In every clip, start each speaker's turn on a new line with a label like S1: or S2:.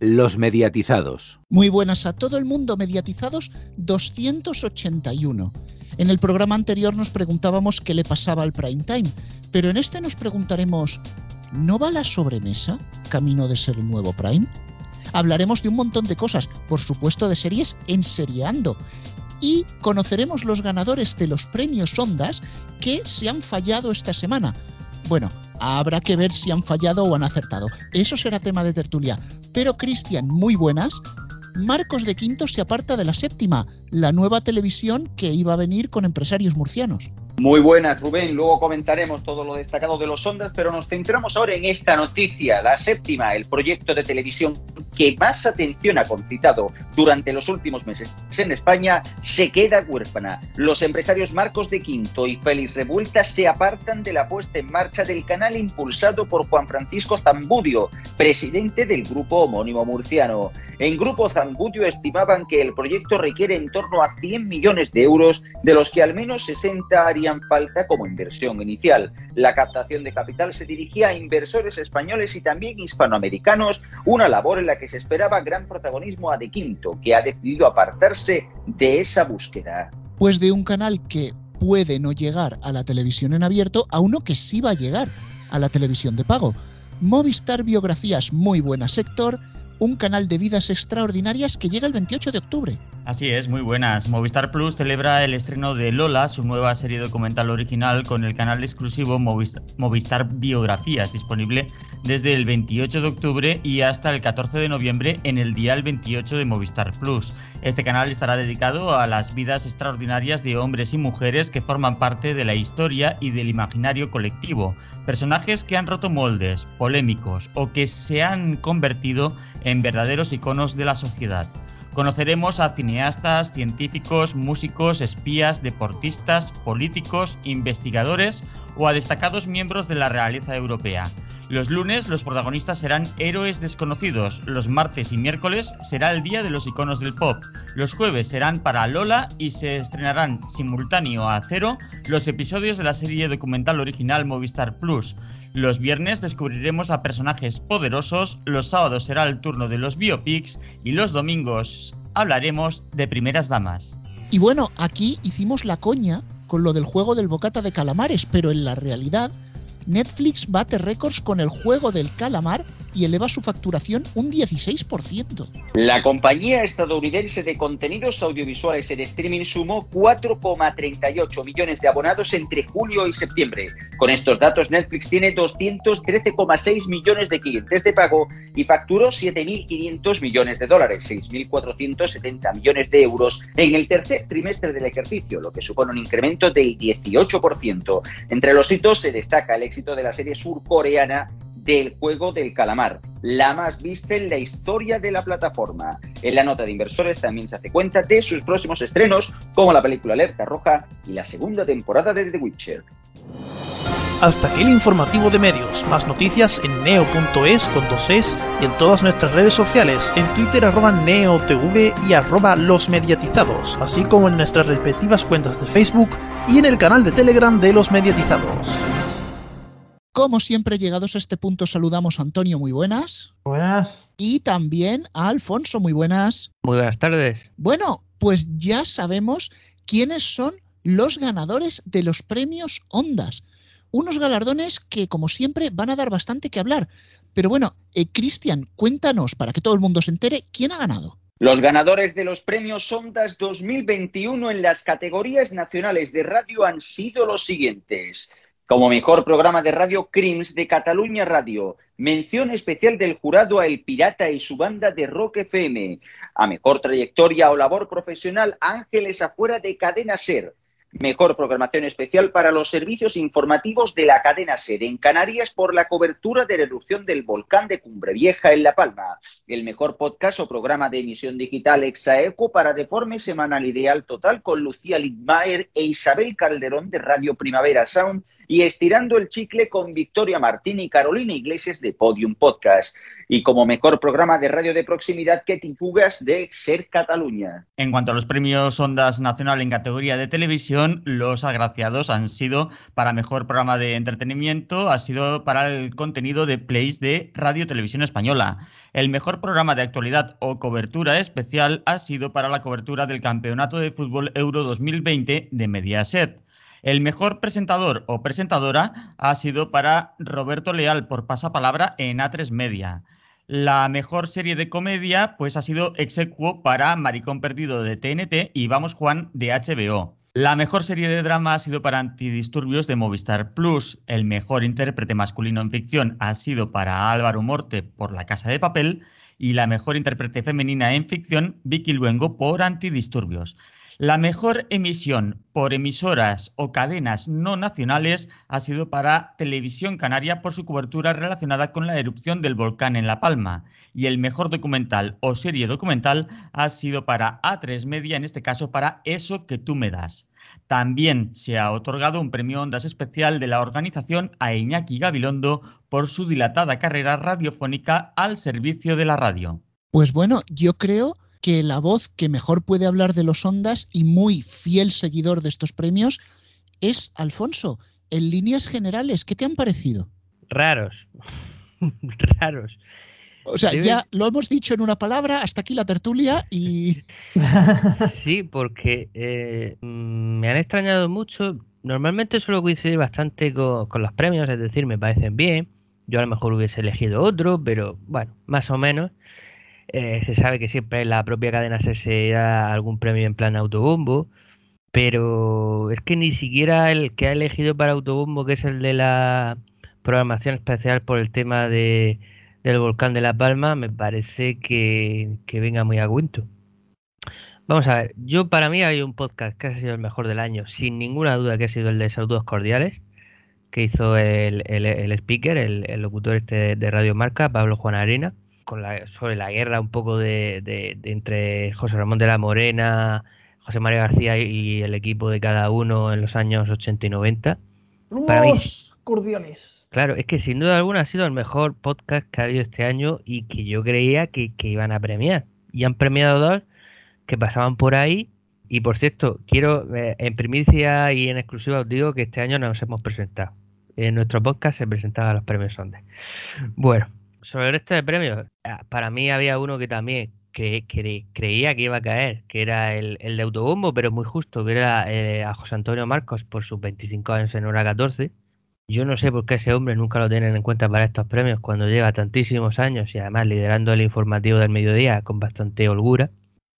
S1: Los mediatizados.
S2: Muy buenas a todo el mundo, mediatizados 281. En el programa anterior nos preguntábamos qué le pasaba al prime time, pero en este nos preguntaremos, ¿no va la sobremesa camino de ser el nuevo prime? Hablaremos de un montón de cosas, por supuesto de series enseriando, y conoceremos los ganadores de los premios Ondas que se han fallado esta semana. Bueno, habrá que ver si han fallado o han acertado. Eso será tema de tertulia. Pero Cristian, muy buenas. Marcos de Quinto se aparta de la séptima, la nueva televisión que iba a venir con empresarios murcianos.
S3: Muy buenas, Rubén. Luego comentaremos todo lo destacado de los ondas, pero nos centramos ahora en esta noticia, la séptima, el proyecto de televisión que más atención ha concitado durante los últimos meses en España, se queda huérfana. Los empresarios Marcos de Quinto y Félix Revuelta se apartan de la puesta en marcha del canal impulsado por Juan Francisco Zambudio, presidente del grupo homónimo murciano. En Grupo Zambudio estimaban que el proyecto requiere en torno a 100 millones de euros, de los que al menos 60 harían falta como inversión inicial. La captación de capital se dirigía a inversores españoles y también hispanoamericanos, una labor en la que se esperaba gran protagonismo a De Quinto, que ha decidido apartarse de esa búsqueda.
S2: Pues de un canal que puede no llegar a la televisión en abierto a uno que sí va a llegar a la televisión de pago. Movistar Biografías, muy buena sector, un canal de vidas extraordinarias que llega el 28 de octubre.
S4: Así es, muy buenas. Movistar Plus celebra el estreno de Lola, su nueva serie documental original con el canal exclusivo Movistar, Biografías, disponible desde el 28 de octubre y hasta el 14 de noviembre en el dial 28 de Movistar Plus. Este canal estará dedicado a las vidas extraordinarias de hombres y mujeres que forman parte de la historia y del imaginario colectivo, personajes que han roto moldes, polémicos o que se han convertido en verdaderos iconos de la sociedad. Conoceremos a cineastas, científicos, músicos, espías, deportistas, políticos, investigadores o a destacados miembros de la realeza europea. Los lunes los protagonistas serán héroes desconocidos, los martes y miércoles será el día de los iconos del pop, los jueves serán para Lola y se estrenarán simultáneo a cero los episodios de la serie documental original Movistar Plus, los viernes descubriremos a personajes poderosos, los sábados será el turno de los biopics y los domingos hablaremos de primeras damas.
S2: Y bueno, aquí hicimos la coña con lo del juego del bocata de calamares, pero en la realidad Netflix bate récords con el juego del calamar y eleva su facturación un 16%.
S3: La compañía estadounidense de contenidos audiovisuales en streaming sumó 4,38 millones de abonados entre julio y septiembre. Con estos datos, Netflix tiene 213,6 millones de clientes de pago y facturó 7.500 millones de dólares, 6.470 millones de euros en el tercer trimestre del ejercicio, lo que supone un incremento del 18%. Entre los hitos se destaca el éxito de la serie surcoreana del juego del calamar, la más vista en la historia de la plataforma. En la nota de inversores también se hace cuenta de sus próximos estrenos, como la película Alerta Roja y la segunda temporada de The Witcher.
S5: Hasta aquí el informativo de medios. Más noticias en neo.es con dos y en todas nuestras redes sociales, en Twitter arroba neotv y arroba los mediatizados, así como en nuestras respectivas cuentas de Facebook y en el canal de Telegram de los mediatizados.
S2: Como siempre, llegados a este punto, saludamos a Antonio, muy buenas.
S6: Buenas.
S2: Y también a Alfonso, muy buenas.
S7: Muy buenas tardes.
S2: Bueno, pues ya sabemos quiénes son los ganadores de los premios Ondas. Unos galardones que, como siempre, van a dar bastante que hablar. Pero bueno, eh, Cristian, cuéntanos, para que todo el mundo se entere, ¿quién ha ganado?
S3: Los ganadores de los premios Ondas 2021 en las categorías nacionales de radio han sido los siguientes. Como mejor programa de radio Crims de Cataluña Radio. Mención especial del jurado a El Pirata y su banda de Rock FM. A mejor trayectoria o labor profesional Ángeles afuera de Cadena Ser. Mejor programación especial para los servicios informativos de la cadena SER en Canarias por la cobertura de la erupción del volcán de Cumbre Vieja en La Palma. El mejor podcast o programa de emisión digital Exaeco para Deforme Semanal Ideal Total con Lucía Lidmayer e Isabel Calderón de Radio Primavera Sound y Estirando el Chicle con Victoria Martín y Carolina Iglesias de Podium Podcast. Y como mejor programa de radio de proximidad que fugas de Ser Cataluña.
S4: En cuanto a los premios Ondas Nacional en categoría de televisión, los agraciados han sido para mejor programa de entretenimiento, ha sido para el contenido de plays de Radio Televisión Española. El mejor programa de actualidad o cobertura especial ha sido para la cobertura del Campeonato de Fútbol Euro 2020 de Mediaset. El mejor presentador o presentadora ha sido para Roberto Leal por pasapalabra en A3 Media. La mejor serie de comedia pues ha sido Exequo para Maricón Perdido de TNT y Vamos Juan de HBO. La mejor serie de drama ha sido para Antidisturbios de Movistar Plus. El mejor intérprete masculino en ficción ha sido para Álvaro Morte por La Casa de Papel. Y la mejor intérprete femenina en ficción, Vicky Luengo por Antidisturbios. La mejor emisión por emisoras o cadenas no nacionales ha sido para Televisión Canaria por su cobertura relacionada con la erupción del volcán en La Palma. Y el mejor documental o serie documental ha sido para A3 Media, en este caso para Eso que tú me das. También se ha otorgado un premio Ondas especial de la organización a Iñaki Gabilondo por su dilatada carrera radiofónica al servicio de la radio.
S2: Pues bueno, yo creo que la voz que mejor puede hablar de los ondas y muy fiel seguidor de estos premios es Alfonso. En líneas generales, ¿qué te han parecido?
S6: Raros. Raros.
S2: O sea, ya lo hemos dicho en una palabra, hasta aquí la tertulia y...
S6: Sí, porque eh, mm, me han extrañado mucho. Normalmente suelo coincidir bastante con, con, los premios, es decir, me parecen bien. Yo a lo mejor hubiese elegido otro, pero bueno, más o menos. Eh, se sabe que siempre la propia cadena se da algún premio en plan autobombo, pero es que ni siquiera el que ha elegido para autobombo, que es el de la programación especial por el tema de, del volcán de La Palma, me parece que, venga muy a cuento. Vamos a ver, yo para mí hay un podcast que ha sido el mejor del año, sin ninguna duda que ha sido el de Saludos Cordiales, que hizo el, el, speaker, el, el, locutor este de Radio Marca, Pablo Juan Arena con la, sobre la guerra un poco de, entre José Ramón de la Morena, José María García y el equipo de cada uno en los años 80 y 90.
S7: Para mí, cordiales.
S6: Claro, es que sin duda alguna ha sido el mejor podcast que ha habido este año y que yo creía que, iban a premiar. Y han premiado dos que pasaban por ahí. Y por cierto, quiero, eh, en primicia y en exclusiva os digo que este año nos hemos presentado. En nuestro podcast se presentaban los premios Sonde. Bueno, sobre el resto de premios, ah, para mí había uno que también que, creía que iba a caer, que era el, de autobombo, pero muy justo, que era eh, a José Antonio Marcos por sus 25 años en hora 14. Yo no sé por qué ese hombre nunca lo tienen en cuenta para estos premios cuando lleva tantísimos años y además liderando el informativo del mediodía con bastante holgura.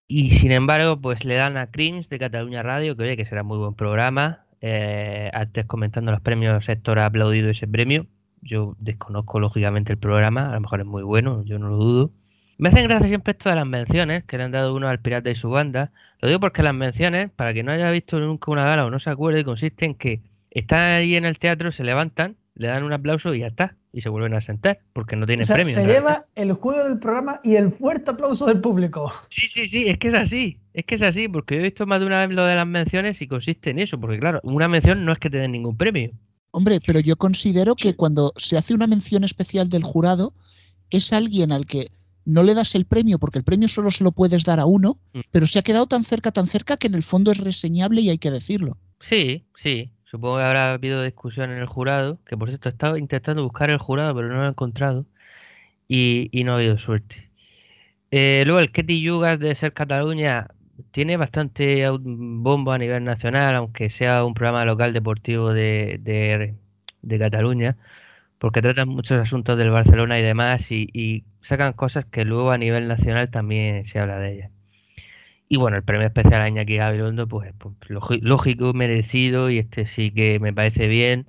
S6: Y sin embargo, pues le dan a Crims de Cataluña Radio, que oye, que será muy buen programa. Eh, antes comentando los premios, Héctor ha aplaudido ese premio. Yo desconozco lógicamente el programa, a lo mejor es muy bueno, yo no lo dudo. Me hacen gracia siempre esto de las menciones que le han dado uno al Pirata y su banda. Lo digo porque las menciones, para que no haya visto nunca una gala o no se acuerde, consiste en que están ahí en el teatro, se levantan, le dan un aplauso y ya está. Y se vuelven a sentar, porque no tienen premio.
S7: Se lleva el juego del programa y el fuerte aplauso del público.
S6: Sí, sí, sí, es que es así. Es que es así, porque yo he visto más de una vez lo de las menciones y consiste en eso. Porque claro, una mención no es que te den ningún premio.
S2: Hombre, pero yo considero que cuando se hace una mención especial del jurado, es alguien al que no le das el premio, porque el premio solo se lo puedes dar a uno, mm. pero se ha quedado tan cerca, tan cerca que en el fondo es reseñable y hay que decirlo.
S6: Sí, sí. Supongo que habrá habido discusión en el jurado, que por cierto estaba intentando buscar el jurado, pero no lo he encontrado. Y, no ha habido suerte. Eh, luego el Ketty Yugas de Ser Cataluña tiene bastante bombo a nivel nacional, aunque sea un programa local deportivo de, de, Cataluña, porque tratan muchos asuntos del Barcelona y demás y, sacan cosas que luego a nivel nacional también se habla de ellas. Y bueno, el premio especial a Iñaki Gabilondo, pues, pues lógico, merecido y este sí que me parece bien.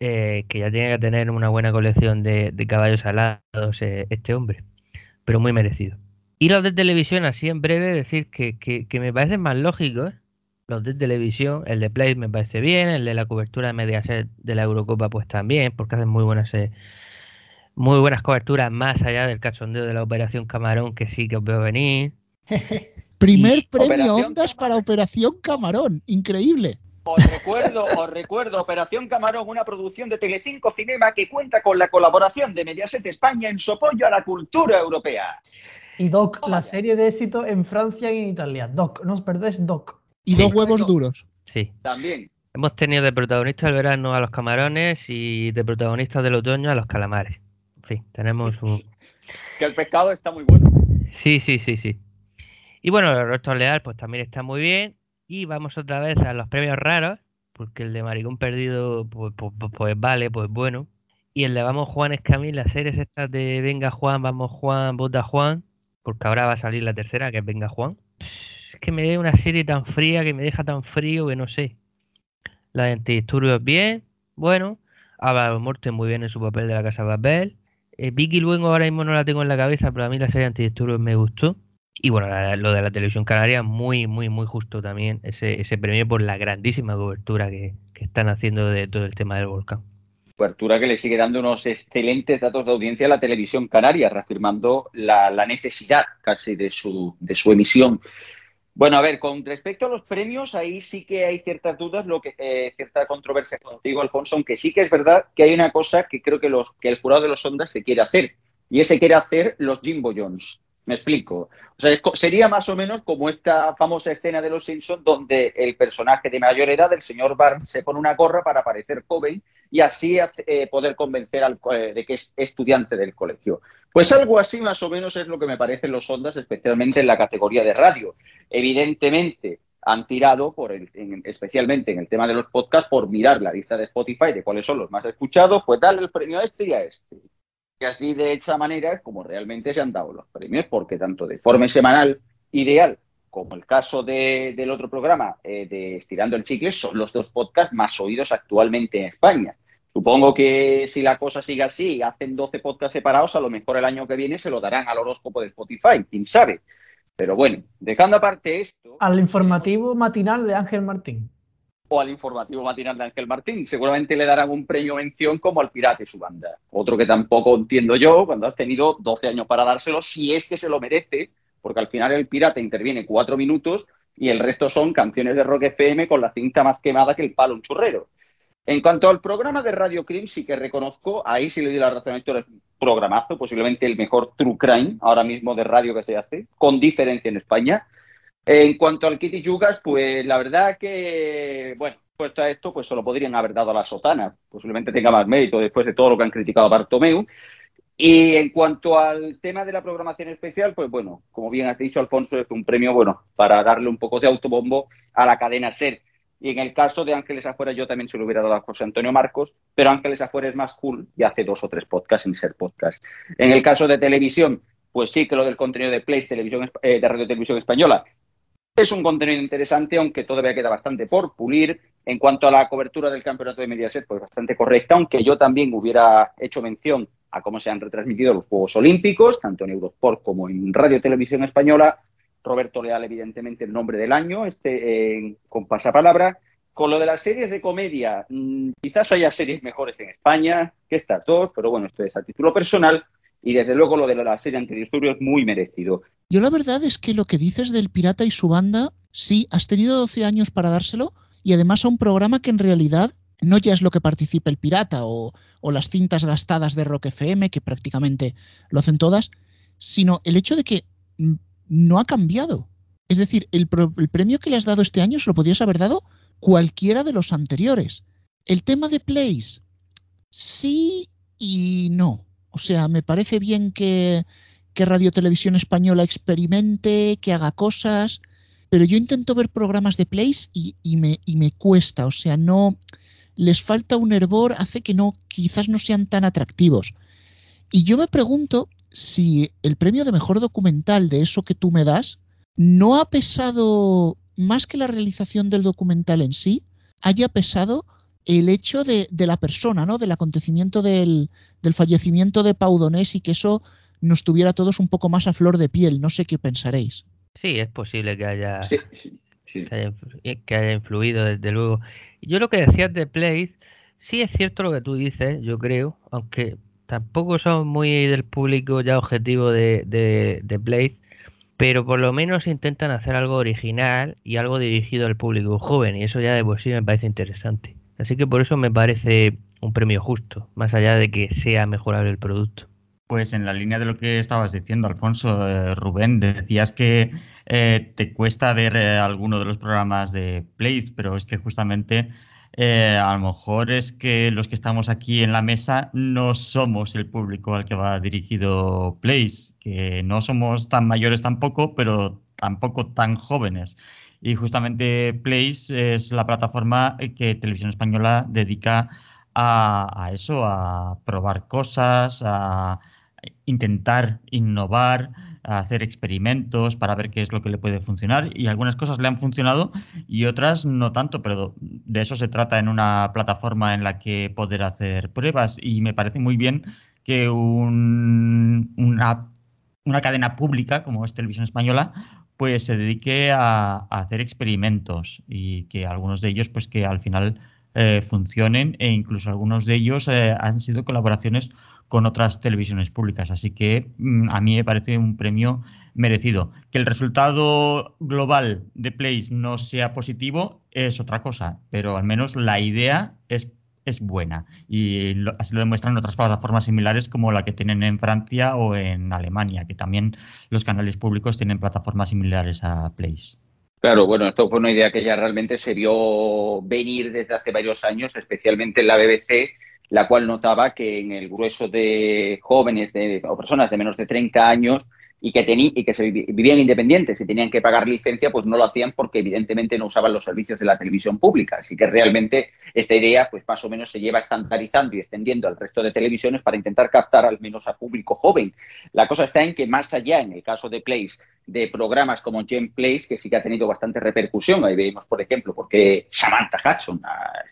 S6: Eh, que ya tiene que tener una buena colección de, de caballos alados eh, este hombre, pero muy merecido. Y los de televisión, así en breve, decir que, que, me parecen más lógicos. Los de televisión, el de Play me parece bien, el de la cobertura de Mediaset de la Eurocopa, pues también, porque hacen muy buenas, eh, muy buenas coberturas más allá del cachondeo de la Operación Camarón, que sí que os veo venir.
S2: Primer premio Ondas para Operación Camarón, increíble.
S3: Os recuerdo, os recuerdo, Operación Camarón, una producción de Telecinco Cinema que cuenta con la colaboración de Mediaset España en su apoyo a la cultura europea.
S7: Y Doc,
S3: Toma
S7: la serie de éxito en Francia y en Italia. Doc, no os perdéis Doc.
S2: Y
S6: Sí.
S2: dos huevos duros.
S6: Sí.
S3: También.
S6: Hemos tenido de protagonista del verano a los camarones y de protagonista del otoño a los calamares. En fin, tenemos un...
S3: Que el pescado está muy bueno.
S6: Sí, sí, sí, sí. Y bueno, el Rostro Leal pues también está muy bien. Y vamos otra vez a los premios raros, porque el de Maricón Perdido pues, pues, pues- pues vale, pues bueno. Y el de Vamos Juan Escamil, las series estas de Venga Juan, Vamos Juan, Vota Juan, porque ahora va a salir la tercera, que Venga Juan. Es que me da una serie tan fría, que me deja tan frío, que no sé. La de Antidisturbios bien, bueno. Álvaro Morte muy bien en su papel de la Casa Papel. Eh, Vicky Luengo ahora mismo no la tengo en la cabeza, pero a mí la serie Antidisturbios me gustó. Y bueno, la- lo de la televisión canaria, muy, muy, muy justo también ese, ese premio por la grandísima cobertura que, que están haciendo de todo el tema del volcán.
S3: Cobertura que le sigue dando unos excelentes datos de audiencia a la televisión canaria, reafirmando la, necesidad casi de su, de su emisión. Bueno, a ver, con respecto a los premios, ahí sí que hay ciertas dudas, lo que eh, cierta controversia contigo, Alfonso, aunque sí que es verdad que hay una cosa que creo que, los, que el jurado de los Ondas se quiere hacer, y ese quiere hacer los Jimbo Jones. Me explico. O sea, sería más o menos como esta famosa escena de Los Simpsons donde el personaje de mayor edad, el señor Barnes, se pone una gorra para parecer joven y así eh, poder convencer al, eh, de que es estudiante del colegio. Pues algo así más o menos es lo que me parecen los Ondas, especialmente en la categoría de radio. Evidentemente han tirado, por el, en- especialmente en el tema de los podcasts, por mirar la lista de Spotify de cuáles son los más escuchados, pues darle el premio a este y a este. Y así de esa manera como realmente se han dado los premios, porque tanto de forma semanal ideal como el caso de- del otro programa eh, de Estirando el Chicle, son los dos podcasts más oídos actualmente en España. Supongo que si la cosa sigue así, hacen 12 podcasts separados, a lo mejor el año que viene se lo darán al horóscopo de Spotify, quién sabe. Pero bueno, dejando aparte esto,
S7: Al informativo matinal de Ángel Martín.
S3: O al informativo matinal de Ángel Martín, seguramente le darán un premio mención como al Pirata y su banda. Otro que tampoco entiendo yo, cuando has tenido 12 años para dárselo, si es que se lo merece, porque al final el Pirata interviene cuatro minutos y el resto son canciones de Rock FM con la cinta más quemada que el palo un churrero. En cuanto al programa de Radio Crime, sí que reconozco, ahí sí le doy la razón a Héctor, es un programazo, posiblemente el mejor True Crime ahora mismo de radio que se hace, con diferencia en España. En cuanto al Kitty Yugas, pues la verdad que, bueno, puesto a esto, pues solo podrían haber dado a la sotana. Posiblemente tenga más mérito después de todo lo que han criticado a Bartomeu. Y en cuanto al tema de la programación especial, pues bueno, como bien has dicho, Alfonso, es un premio, bueno, para darle un poco de autobombo a la cadena SER. Y en el caso de Ángeles Afuera, yo también se lo hubiera dado a José Antonio Marcos, pero Ángeles Afuera es más cool y hace dos o tres podcasts sin ser podcast. En el caso de televisión, pues sí que lo del contenido de Place, televisión, eh, de Radio Televisión Española, es un contenido interesante, aunque todavía queda bastante por pulir. En cuanto a la cobertura del campeonato de Mediaset, pues bastante correcta, aunque yo también hubiera hecho mención a cómo se han retransmitido los Juegos Olímpicos, tanto en Eurosport como en Radio Televisión Española. Roberto Leal, evidentemente, el nombre del año, este con pasapalabra. Con lo de las series de comedia, mmm, quizás haya series mejores en España que estas dos, pero bueno, esto es a título personal. Y desde luego lo de la serie Antidisturbios muy merecido.
S2: Yo la verdad es que lo que dices del pirata y su banda, sí, has tenido 12 años para dárselo y además a un programa que en realidad no ya es lo que participa el pirata o, o las cintas gastadas de Rock FM, que prácticamente lo hacen todas, sino el hecho de que no ha cambiado. Es decir, el, el premio que le has dado este año se lo podías haber dado cualquiera de los anteriores. El tema de plays, sí y no. O sea, me parece bien que, que Radio Televisión Española experimente, que haga cosas, pero yo intento ver programas de plays y, y me, y me cuesta. O sea, no les falta un hervor, hace que no, quizás no sean tan atractivos. Y yo me pregunto si el premio de mejor documental de eso que tú me das no ha pesado más que la realización del documental en sí, haya pesado el hecho de, de la persona, ¿no? Del acontecimiento del, del fallecimiento de Pau Donés y que eso nos tuviera todos un poco más a flor de piel. No sé qué pensaréis.
S6: Sí, es posible que haya,
S3: Sí, sí, sí.
S6: que haya, influ- que haya influido, desde luego. Yo lo que decías de Place, sí es cierto lo que tú dices, yo creo, aunque tampoco son muy del público ya objetivo de, de, de Place, pero por lo menos intentan hacer algo original y algo dirigido al público joven, y eso ya de por sí me parece interesante. Así que por eso me parece un premio justo, más allá de que sea mejorable el producto.
S4: Pues en la línea de lo que estabas diciendo, Alfonso, eh, Rubén, decías que eh, te cuesta ver eh, alguno de los programas de Place, pero es que justamente a lo mejor es que los que estamos aquí en la mesa no somos el público al que va dirigido Place, que no somos tan mayores tampoco, pero tampoco tan jóvenes. Y justamente Place es la plataforma que Televisión Española dedica a eso, a probar cosas, a intentar innovar, hacer experimentos para ver qué es lo que le puede funcionar. Y algunas cosas le han funcionado y otras no tanto, pero de eso se trata en una plataforma en la que poder hacer pruebas. Y me parece muy bien que una, una cadena pública como es Televisión Española pues se dedique a, hacer experimentos y que algunos de ellos pues que al final eh, funcionen e incluso algunos de ellos eh, han sido colaboraciones con otras televisiones públicas. Así que mm, a mí me parece un premio merecido. Que el resultado global de Place no sea positivo es otra cosa, pero al menos la idea es, es buena. Y así lo demuestran otras plataformas similares como la que tienen en Francia o en Alemania, que también los canales públicos tienen plataformas similares a Place.
S3: Claro, bueno, esto fue una idea que ya realmente se vio venir desde hace varios años, especialmente en la BBC, la cual notaba que en el grueso de jóvenes de, o personas de menos de 30 años y que, y que se vivían independientes y tenían que pagar licencia, pues no lo hacían porque evidentemente no usaban los servicios de la televisión pública. Así que realmente esta idea, pues más o menos se lleva estandarizando y extendiendo al resto de televisiones para intentar captar al menos a público joven. La cosa está en que más allá, en el caso de Place, de programas como Gen Place, que sí que ha tenido bastante repercusión, ahí vemos, por ejemplo, porque Samantha Hudson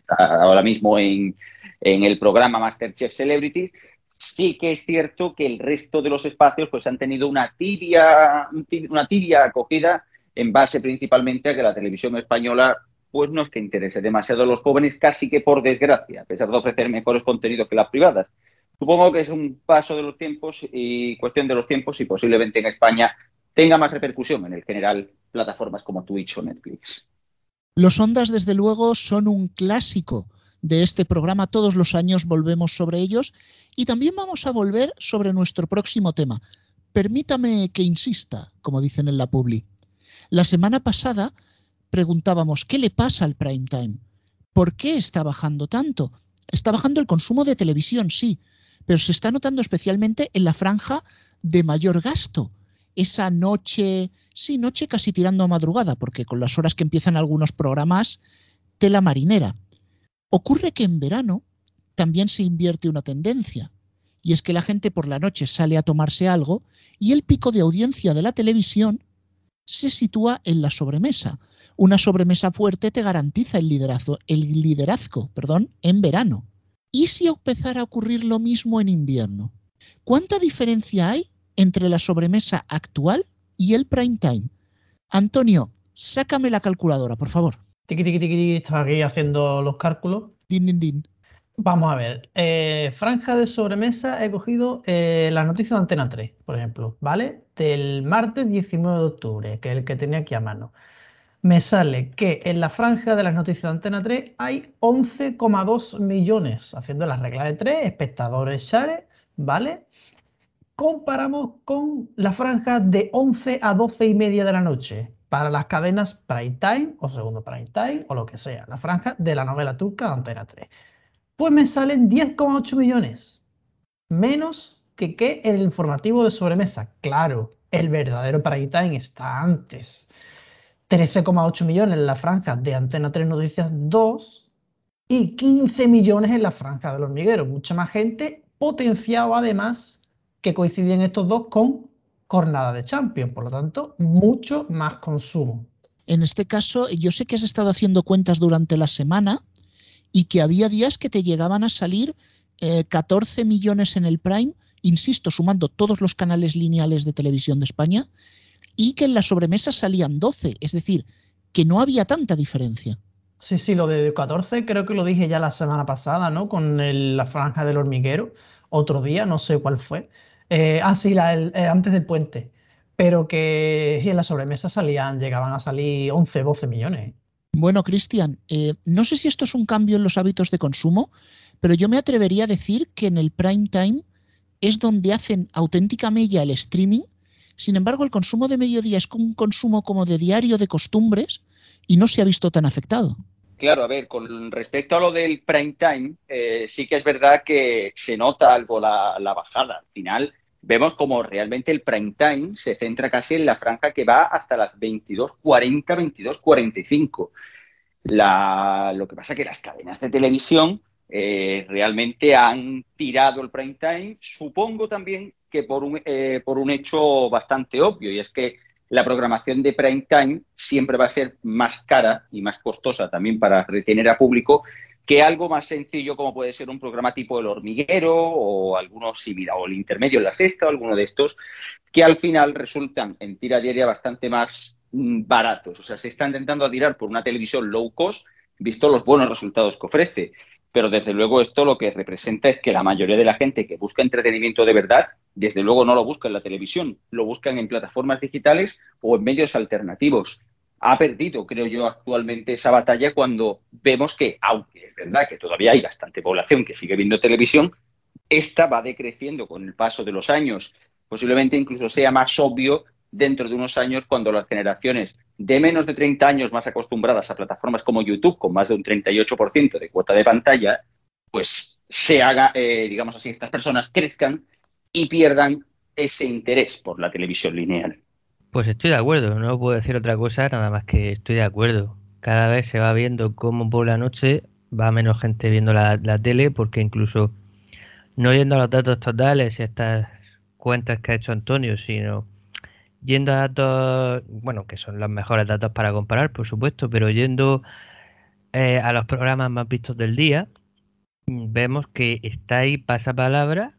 S3: está ahora mismo en en el programa Masterchef Celebrities, sí que es cierto que el resto de los espacios pues han tenido una tibia, una tibia acogida en base principalmente a que la televisión española pues no es que interese demasiado a los jóvenes, casi que por desgracia, a pesar de ofrecer mejores contenidos que las privadas. Supongo que es un paso de los tiempos y cuestión de los tiempos y posiblemente en España tenga más repercusión en el general plataformas como Twitch o Netflix.
S2: Los ondas, desde luego, son un clásico de este programa. Todos los años volvemos sobre ellos y también vamos a volver sobre nuestro próximo tema. Permítame que insista, como dicen en la Publi. La semana pasada preguntábamos, ¿qué le pasa al prime time? ¿Por qué está bajando tanto? Está bajando el consumo de televisión, sí, pero se está notando especialmente en la franja de mayor gasto. Esa noche, sí, noche casi tirando a madrugada, porque con las horas que empiezan algunos programas, tela marinera. Ocurre que en verano también se invierte una tendencia, y es que la gente por la noche sale a tomarse algo y el pico de audiencia de la televisión se sitúa en la sobremesa. Una sobremesa fuerte te garantiza el liderazgo, el liderazgo en verano. ¿Y si empezara a ocurrir lo mismo en invierno? ¿Cuánta diferencia hay entre la sobremesa actual y el prime time? Antonio, sácame la calculadora, por favor.
S7: Tiki, tiki, tiki, estaba aquí haciendo los cálculos.
S2: Din, din, din.
S7: Vamos a ver. Eh, franja de sobremesa, he cogido eh, las noticias de Antena 3, por ejemplo, ¿vale? Del martes 19 de octubre, que es el que tenía aquí a mano. Me sale que en la franja de las noticias de Antena 3 hay 11,2 millones, haciendo las reglas de 3, espectadores share, ¿vale? Comparamos con la franja de 11 a 12 y media de la noche, para las cadenas prime time o segundo prime time o lo que sea, la franja de la novela turca de Antena 3. Pues me salen 10,8 millones, menos que, que el informativo de sobremesa. Claro, el verdadero prime time está antes. 13,8 millones en la franja de Antena 3 Noticias 2 y 15 millones en la franja del hormiguero. Mucha más gente, potenciado además que coinciden estos dos con jornada de Champions, por lo tanto, mucho más consumo.
S2: En este caso, yo sé que has estado haciendo cuentas durante la semana y que había días que te llegaban a salir 14 eh, millones en el Prime, insisto, sumando todos los canales lineales de televisión de España, y que en la sobremesa salían 12, es decir, que no había tanta diferencia.
S7: Sí, sí, lo de 14 creo que lo dije ya la semana pasada, ¿no? Con la franja del hormiguero, otro día, no sé cuál fue. Eh, ah, sí, la, eh, antes del puente. pero que en la sobremesa salían, llegaban a salir 11, 12 millones.
S2: Bueno, Cristian, eh, no sé si esto es un cambio en los hábitos de consumo, pero yo me atrevería a decir que en el prime time es donde hacen auténtica mella el streaming. Sin embargo, el consumo de mediodía es un consumo como de diario de costumbres y no se ha visto tan afectado.
S3: Claro, a ver, con respecto a lo del prime time, eh, sí que es verdad que se nota algo la, la, bajada. Al final, vemos como realmente el prime time se centra casi en la franja que va hasta las 22.40, 22.45. La, lo que pasa es que las cadenas de televisión eh, realmente han tirado el prime time, supongo también que por un, eh, por un hecho bastante obvio, y es que la programación de prime time siempre va a ser más cara y más costosa también para retener a público que algo más sencillo como puede ser un programa tipo El Hormiguero o algunos similar, o el intermedio en la sexta o alguno de estos, que al final resultan en tira diaria bastante más mm, baratos. O sea, se está intentando tirar por una televisión low cost, visto los buenos resultados que ofrece. Pero desde luego esto lo que representa es que la mayoría de la gente que busca entretenimiento de verdad, desde luego no lo busca en la televisión, lo buscan en plataformas digitales o en medios alternativos. Ha perdido, creo yo, actualmente esa batalla cuando vemos que, aunque es verdad que todavía hay bastante población que sigue viendo televisión, esta va decreciendo con el paso de los años. Posiblemente incluso sea más obvio dentro de unos años cuando las generaciones de menos de 30 años más acostumbradas a plataformas como YouTube, con más de un 38% de cuota de pantalla, pues se haga, eh, digamos así, estas personas crezcan y pierdan ese interés por la televisión lineal.
S6: Pues estoy de acuerdo, no puedo decir otra cosa, nada más que estoy de acuerdo. Cada vez se va viendo cómo por la noche va menos gente viendo la, tele, porque incluso no yendo a los datos totales y estas cuentas que ha hecho Antonio, sino yendo a datos, bueno, que son los mejores datos para comparar, por supuesto, pero yendo eh, a los programas más vistos del día, vemos que está ahí pasapalabra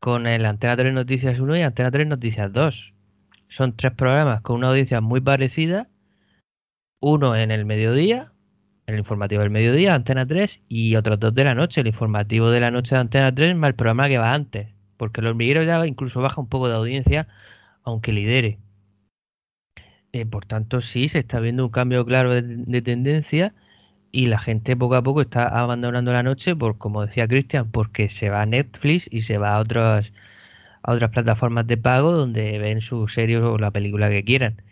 S6: con el Antena 3 Noticias 1 y Antena 3 Noticias 2. Son tres programas con una audiencia muy parecida, uno en el mediodía, el informativo del mediodía, Antena 3, y otros dos de la noche, el informativo de la noche de Antena 3 más el programa que va antes, porque el hormiguero ya incluso baja un poco de audiencia aunque lidere. Eh, por tanto, sí, se está viendo un cambio claro de, tendencia y la gente poco a poco está abandonando la noche por, como decía Cristian, porque se va a Netflix y se va a otras, a otras plataformas de pago donde ven su serie o la película que quieran.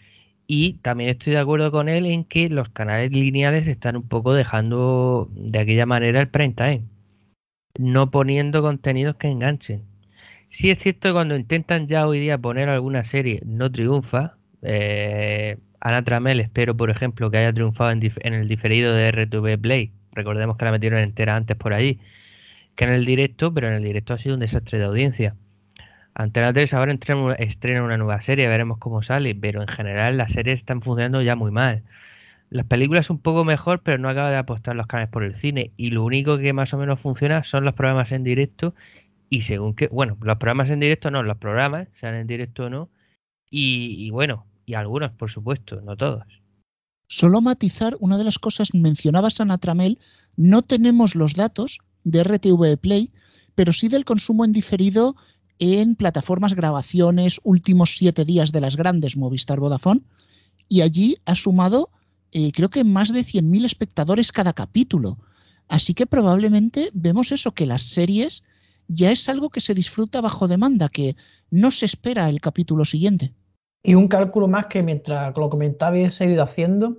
S6: Y también estoy de acuerdo con él en que los canales lineales están un poco dejando de aquella manera el prime time, no poniendo contenidos que enganchen. Sí es cierto que cuando intentan ya hoy día poner alguna serie no triunfa. Eh, Ana Tramel espero, por ejemplo, que haya triunfado en, el diferido de RTV Play. Recordemos que la metieron entera antes por allí que en el directo, pero en el directo ha sido un desastre de audiencia. Antena 3 ahora estrena una nueva serie, veremos cómo sale, pero en general las series están funcionando ya muy mal. Las películas un poco mejor, pero no acaba de apostar los canales por el cine. Y lo único que más o menos funciona son los programas en directo y según que, bueno, los programas en directo no, los programas, sean en directo o no, y, bueno, y algunos, por supuesto, no todos.
S2: Solo matizar una de las cosas, mencionabas Ana Tramel, no tenemos los datos de RTV Play, pero sí del consumo en diferido en plataformas grabaciones últimos siete días de las grandes Movistar Vodafone, y allí ha sumado eh, creo que más de 100.000 espectadores cada capítulo. Así que probablemente vemos eso, que las series ya es algo que se disfruta bajo demanda, que no se espera el capítulo siguiente.
S7: Y un cálculo más que mientras lo comentaba he seguido haciendo,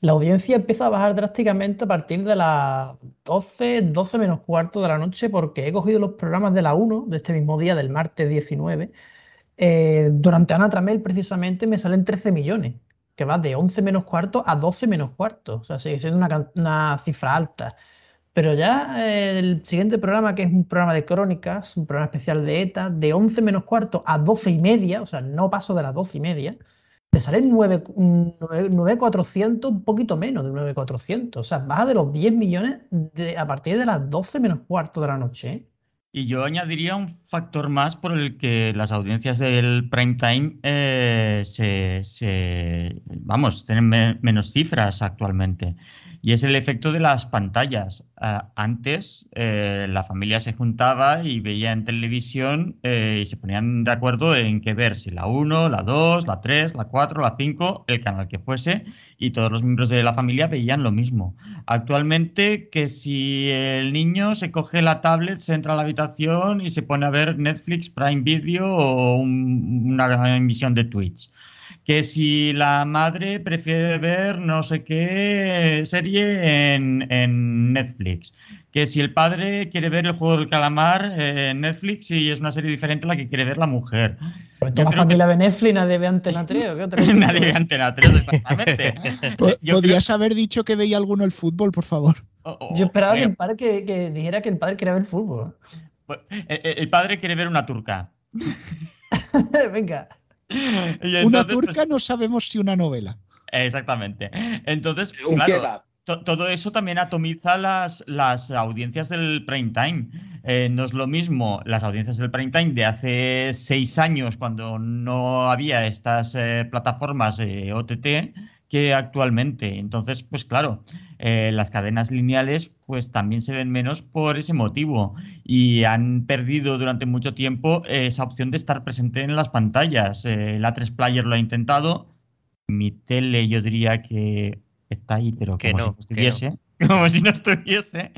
S7: la audiencia empieza a bajar drásticamente a partir de las 12, 12 menos cuarto de la noche, porque he cogido los programas de la 1 de este mismo día, del martes 19. Eh, durante Ana Tramel, precisamente, me salen 13 millones, que va de 11 menos cuarto a 12 menos cuarto. O sea, sigue siendo una, una cifra alta. Pero ya eh, el siguiente programa, que es un programa de crónicas, un programa especial de ETA, de 11 menos cuarto a 12 y media, o sea, no paso de las 12 y media, te salen 9,400, un poquito menos de 9,400. O sea, baja de los 10 millones a partir de las 12 menos cuarto de la noche.
S4: Y yo añadiría un factor más por el que las audiencias del prime time eh, se, vamos, tienen menos cifras actualmente. Y es el efecto de las pantallas antes eh, la familia se juntaba y veía en televisión eh, y se ponían de acuerdo en qué ver, si la 1, la 2, la 3, la 4, la 5, el canal que fuese, y todos los miembros de la familia veían lo mismo. Actualmente, que si el niño se coge la tablet, se entra a la habitación y se pone a ver Netflix, Prime Video o una emisión de Twitch que si la madre prefiere ver no sé qué serie en, Netflix, que si el padre quiere ver el juego del calamar en Netflix y es una serie diferente a la que quiere ver la mujer.
S7: Pues toda la familia ve Netflix, nadie ve Antena 3 ¿o
S4: qué Nadie ve Antena 3, exactamente.
S2: Podrías haber dicho que veía alguno el fútbol, por favor.
S7: Yo esperaba que el padre que, dijera que el padre quería ver el fútbol.
S4: Pues, el padre quiere ver una turca.
S7: Venga.
S2: una pues, turca no sabemos si una novela.
S4: Exactamente. Entonces, claro, todo eso también atomiza las, las audiencias del prime time. Eh, no es lo mismo las audiencias del prime time de hace seis años, cuando no había estas eh, plataformas eh, OTT, que actualmente. Entonces, pues claro, eh, las cadenas lineales pues también se ven menos por ese motivo y han perdido durante mucho tiempo esa opción de estar presente en las pantallas. Eh, la 3 Player lo ha intentado, mi tele yo diría que está ahí, pero como si no estuviese. Como si no estuviese.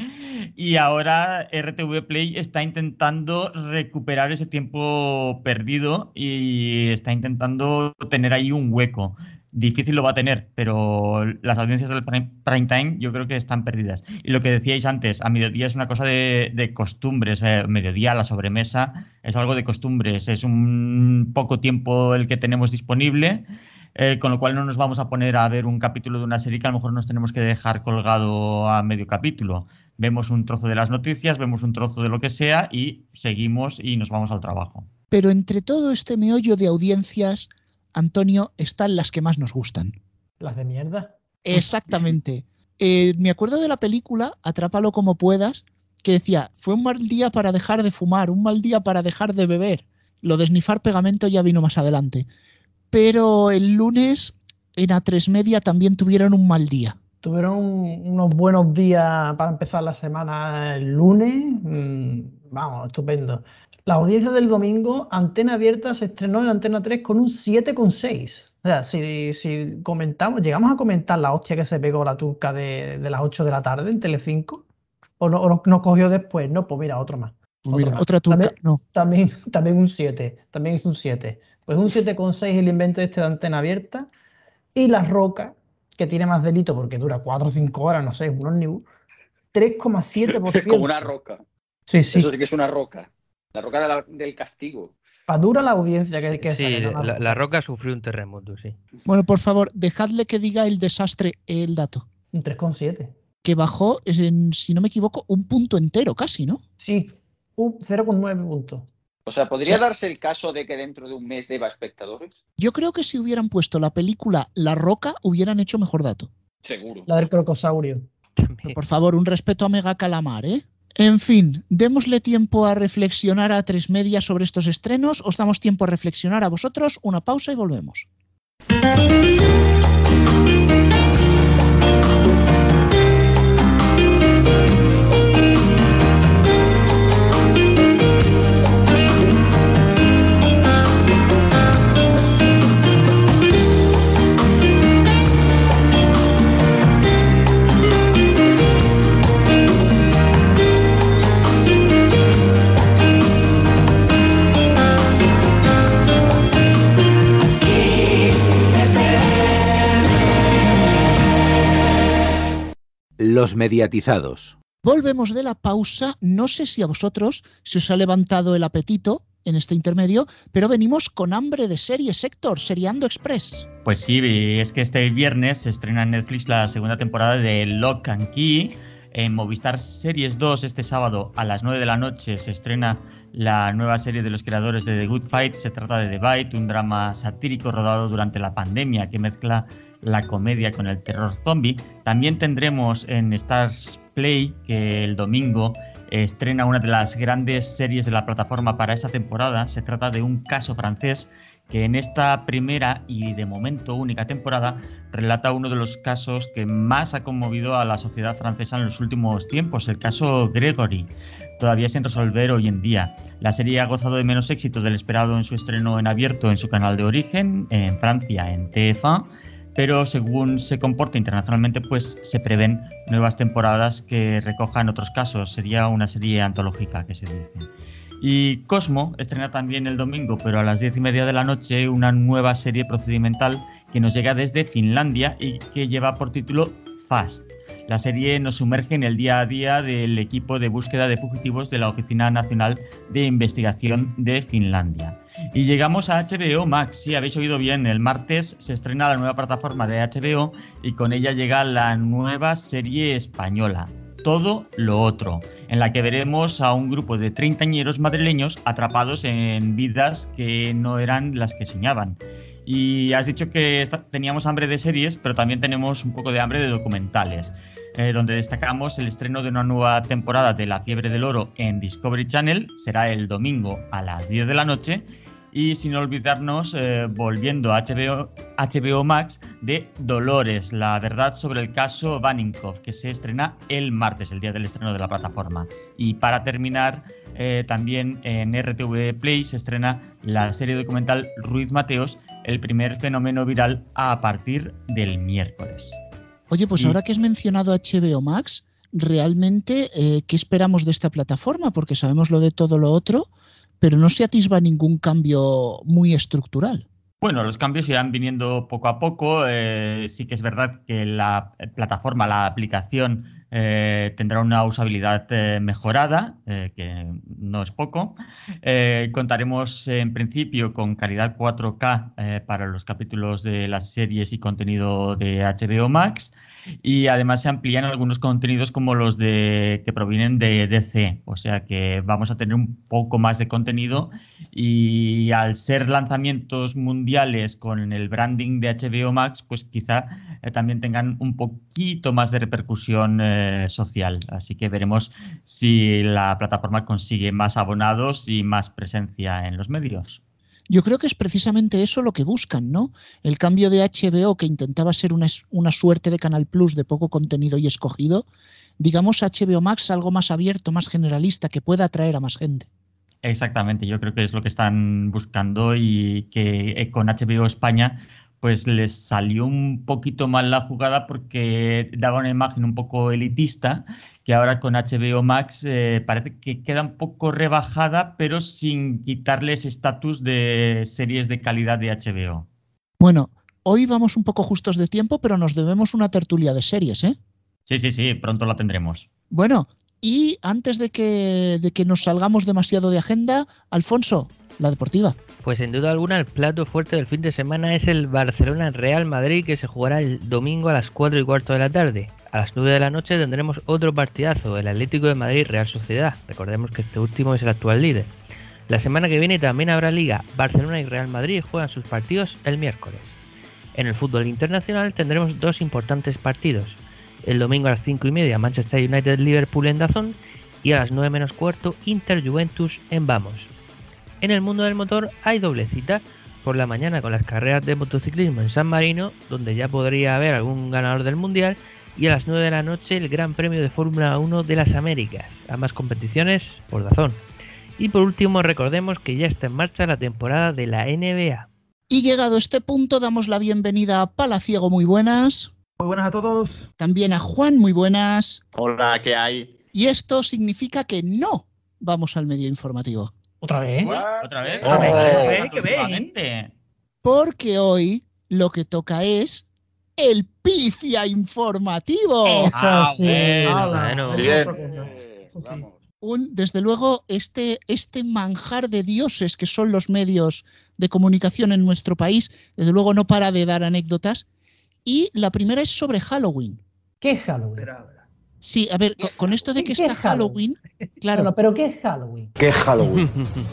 S4: Y ahora RTV Play está intentando recuperar ese tiempo perdido y está intentando tener ahí un hueco difícil lo va a tener, pero las audiencias del prime, time yo creo que están perdidas. Y lo que decíais antes, a mediodía es una cosa de, costumbres, eh, mediodía, la sobremesa, es algo de costumbres, es un poco tiempo el que tenemos disponible. Eh, con lo cual no nos vamos a poner a ver un capítulo de una serie que a lo mejor nos tenemos que dejar colgado a medio capítulo. Vemos un trozo de las noticias, vemos un trozo de lo que sea y seguimos y nos vamos al trabajo.
S2: Pero entre todo este meollo de audiencias, Antonio, están las que más nos gustan.
S7: ¿Las de mierda?
S2: Exactamente. Eh, me acuerdo de la película Atrápalo como puedas, que decía, fue un mal día para dejar de fumar, un mal día para dejar de beber. Lo de snifar pegamento ya vino más adelante. Pero el lunes en A3 Media también tuvieron un mal día.
S7: Tuvieron unos buenos días para empezar la semana el lunes. Mm, vamos, estupendo. La audiencia del domingo, Antena Abierta se estrenó en Antena 3 con un 7,6. O sea, si, comentamos, llegamos a comentar la hostia que se pegó la turca de, las 8 de la tarde en Telecinco, o, no, nos cogió después, no, pues mira, otro más.
S2: Pues otra turca,
S7: también,
S2: no.
S7: También, también un 7, también hizo un 7. Pues un 7,6 el invento este de Antena Abierta. Y La Roca, que tiene más delito porque dura 4 o 5 horas, no sé, es un ómnibus, 3,7%.
S3: Es como una roca.
S7: Sí, sí.
S3: Eso sí que es una roca. La roca del castigo.
S7: dura la audiencia que, que
S6: Sí, la, roca sufrió un terremoto, sí.
S2: Bueno, por favor, dejadle que diga el desastre, el dato.
S7: Un 3,7.
S2: Que bajó, en, si no me equivoco, un punto entero casi, ¿no?
S7: Sí, un 0,9 puntos.
S3: O sea, ¿podría darse el caso de que dentro de un mes deba espectadores?
S2: Yo creo que si hubieran puesto la película La Roca, hubieran hecho mejor dato.
S3: Seguro.
S7: La del crocosaurio.
S2: por favor, un respeto a Mega Calamar, ¿eh? En fin, démosle tiempo a reflexionar a tres medias sobre estos estrenos, os damos tiempo a reflexionar a vosotros, una pausa y volvemos.
S1: Los mediatizados.
S2: Volvemos de la pausa. No sé si a vosotros se os ha levantado el apetito en este intermedio, pero venimos con hambre de serie sector, Seriando Express.
S4: Pues sí, es que este viernes se estrena en Netflix la segunda temporada de Lock and Key. En Movistar Series 2 este sábado a las 9 de la noche se estrena la nueva serie de los creadores de The Good Fight. Se trata de The Bite, un drama satírico rodado durante la pandemia que mezcla la comedia con el terror zombie. También tendremos en Stars Play, que el domingo estrena una de las grandes series de la plataforma para esta temporada. Se trata de un caso francés que en esta primera y de momento única temporada relata uno de los casos que más ha conmovido a la sociedad francesa en los últimos tiempos, el caso Gregory, todavía sin resolver hoy en día. La serie ha gozado de menos éxito del esperado en su estreno en abierto en su canal de origen, en Francia, en TF1, pero según se comporta internacionalmente, pues se prevén nuevas temporadas que recojan otros casos. Sería una serie antológica que se dice. Y Cosmo estrena también el domingo, pero a las diez y media de la noche, una nueva serie procedimental que nos llega desde Finlandia y que lleva por título Fast. La serie nos sumerge en el día a día del equipo de búsqueda de fugitivos de la Oficina Nacional de Investigación de Finlandia. Y llegamos a HBO Max. Si habéis oído bien, el martes se estrena la nueva plataforma de HBO y con ella llega la nueva serie española, todo lo otro, en la que veremos a un grupo de treintañeros madrileños atrapados en vidas que no eran las que soñaban. Y has dicho que teníamos hambre de series, pero también tenemos un poco de hambre de documentales, eh, donde destacamos el estreno de una nueva temporada de La Fiebre del Oro en Discovery Channel, será el domingo a las 10 de la noche, y sin olvidarnos, eh, volviendo a HBO, HBO Max, de Dolores, la verdad sobre el caso Vaninkoff, que se estrena el martes, el día del estreno de la plataforma. Y para terminar, eh, también en RTV Play se estrena la serie documental Ruiz Mateos, el primer fenómeno viral a partir del miércoles.
S2: Oye, pues ahora que has mencionado HBO Max, realmente, eh, ¿qué esperamos de esta plataforma? Porque sabemos lo de todo lo otro, pero no se atisba ningún cambio muy estructural.
S4: Bueno, los cambios irán viniendo poco a poco. Eh, sí que es verdad que la plataforma, la aplicación, eh, tendrá una usabilidad eh, mejorada, que no es poco. contaremos en principio con calidad 4K para los capítulos de las series y contenido de HBO Max y además se amplían algunos contenidos como los de que provienen de DC, o sea que vamos a tener un poco más de contenido y al ser lanzamientos mundiales con el branding de HBO Max, pues quizá eh, también tengan un poquito más de repercusión eh, social, así que veremos si la plataforma consigue más abonados y más presencia en los medios.
S2: Yo creo que es precisamente eso lo que buscan, ¿no? El cambio de HBO, que intentaba ser una, una suerte de Canal Plus de poco contenido y escogido, digamos HBO Max algo más abierto, más generalista, que pueda atraer a más gente.
S4: Exactamente, yo creo que es lo que están buscando y que eh, con HBO España pues les salió un poquito mal la jugada porque daba una imagen un poco elitista que ahora con HBO Max eh, parece que queda un poco rebajada, pero sin quitarles estatus de series de calidad de HBO.
S2: Bueno, hoy vamos un poco justos de tiempo, pero nos debemos una tertulia de series, ¿eh?
S4: Sí, sí, sí, pronto la tendremos.
S2: Bueno, y antes de que, de que nos salgamos demasiado de agenda, Alfonso, la deportiva.
S6: Pues sin duda alguna el plato fuerte del fin de semana es el Barcelona Real Madrid que se jugará el domingo a las 4 y cuarto de la tarde. A las 9 de la noche tendremos otro partidazo, el Atlético de Madrid Real Sociedad. Recordemos que este último es el actual líder. La semana que viene también habrá liga. Barcelona y Real Madrid juegan sus partidos el miércoles. En el fútbol internacional tendremos dos importantes partidos. El domingo a las 5 y media Manchester United Liverpool en Dazón y a las 9 menos cuarto Inter Juventus en Vamos. En el mundo del motor hay doble cita por la mañana con las carreras de motociclismo en San Marino, donde ya podría haber algún ganador del mundial, y a las 9 de la noche el Gran Premio de Fórmula 1 de las Américas, ambas competiciones por Dazón. Y por último, recordemos que ya está en marcha la temporada de la NBA.
S2: Y llegado este punto, damos la bienvenida a Palaciego, muy buenas.
S8: Muy buenas a todos.
S2: También a Juan, muy buenas.
S9: Hola, ¿qué hay?
S2: Y esto significa que no vamos al medio informativo.
S7: ¿Otra vez?
S4: ¿Otra vez?
S7: A ver,
S8: Oh. ¿Qué ven?
S2: Porque hoy lo que toca es el pifia informativo.
S7: Eso
S4: Ah,
S7: sí.
S4: bueno,
S7: eso
S9: Bien.
S2: Un, desde luego, este, este manjar de dioses que son los medios de comunicación en nuestro país, desde luego no para de dar anécdotas. Y la primera es sobre Halloween.
S7: ¿Qué es Halloween?
S2: Sí, a ver, con, con esto de que
S7: ¿Qué
S2: está
S7: es Halloween?
S2: Halloween, claro,
S7: Bueno, pero ¿qué es Halloween?
S9: ¿Qué es Halloween?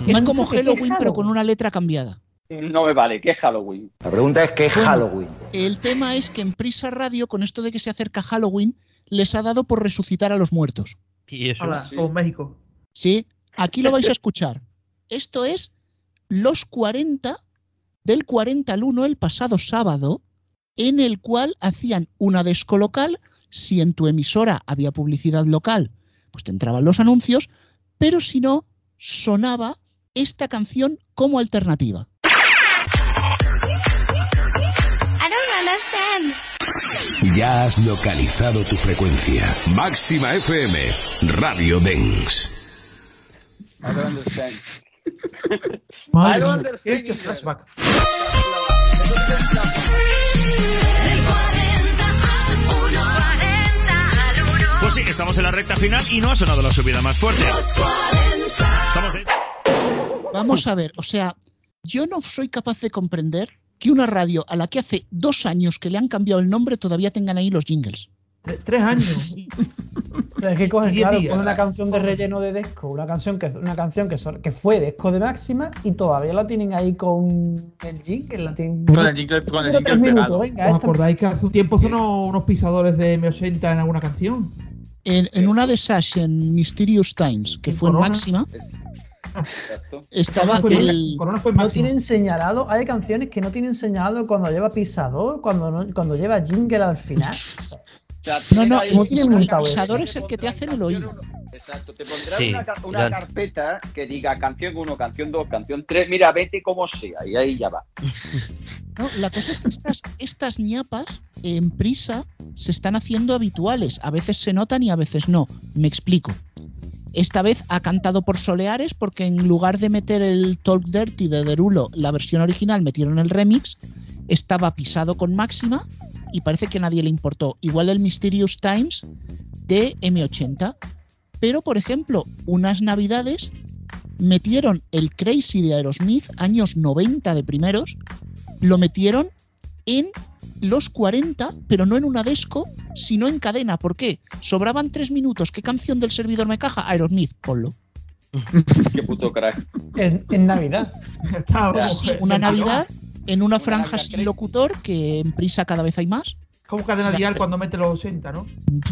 S2: es como
S7: dicho que ¿qué es
S2: Halloween, pero con una letra cambiada.
S3: No me vale, que es Halloween.
S9: La pregunta es ¿qué es
S2: Bueno.
S9: Halloween?
S2: El tema es que en Prisa Radio, con esto de que se acerca Halloween, les ha dado por resucitar a los muertos.
S6: Y eso.
S8: Hola,
S3: sí.
S8: somos México.
S2: Sí, aquí lo vais a escuchar. Esto es Los 40 del 40 al 1 el pasado sábado, en el cual hacían una desco local. Si en tu emisora había publicidad local, pues te entraban los anuncios, pero si no, sonaba esta canción como alternativa.
S1: Ya has localizado tu frecuencia. Máxima FM, Radio Dens.
S3: I don't understand. I don't
S8: flashback.
S10: Pues sí, estamos en la recta final y no ha sonado la subida más fuerte. Estamos
S2: Vamos a ver, o sea, yo no soy capaz de comprender que una radio a la que hace dos años que le han cambiado el nombre todavía tengan ahí los jingles.
S8: Tre- Tres años.
S7: O sea, es que cogen, claro,
S8: días.
S7: una canción de relleno de Desco, una canción que una canción que, fue Desco de máxima y todavía la tienen ahí con el jingle, la tienen
S9: Con el jingle, con el jingle
S7: minutos, venga,
S8: ¿Os
S7: esta-
S8: acordáis que hace un tiempo sonó unos pisadores de M80 en alguna canción?
S2: En, en una de esas, en Mysterious Times, que fue
S8: Corona.
S2: máxima,
S3: Exacto.
S2: estaba
S8: Corona fue,
S2: el...
S8: Corona fue
S7: no tienen señalado, hay canciones que no tienen señalado cuando lleva pisador, cuando no- cuando lleva jingle al final.
S2: No, no, el pisador es el que te hace en el oído.
S3: Exacto, te pondrá
S6: Sí,
S3: una, carpeta que diga canción 1, canción 2, canción 3. Mira, vete como sea, y ahí ya va.
S2: No, la cosa es que estas, estas ñapas en prisa se están haciendo habituales. A veces se notan y a veces no. Me explico. Esta vez ha cantado por Soleares porque en lugar de meter el Talk Dirty de Derulo, la versión original, metieron el remix. Estaba pisado con máxima y parece que nadie le importó. Igual el Mysterious Times de M80. Pero, por ejemplo, unas navidades metieron el Crazy de Aerosmith, años 90 de primeros, lo metieron en los 40, pero no en una desco, sino en cadena. ¿Por qué? Sobraban tres minutos. ¿Qué canción del servidor me caja? Aerosmith, ponlo.
S3: Qué puto crack.
S7: En, en Navidad.
S8: Está-
S2: Sí, sí, una Navidad en una franja sin locutor, que en prisa cada vez hay más.
S8: Como cadena dial cuando mete los 80, ¿no?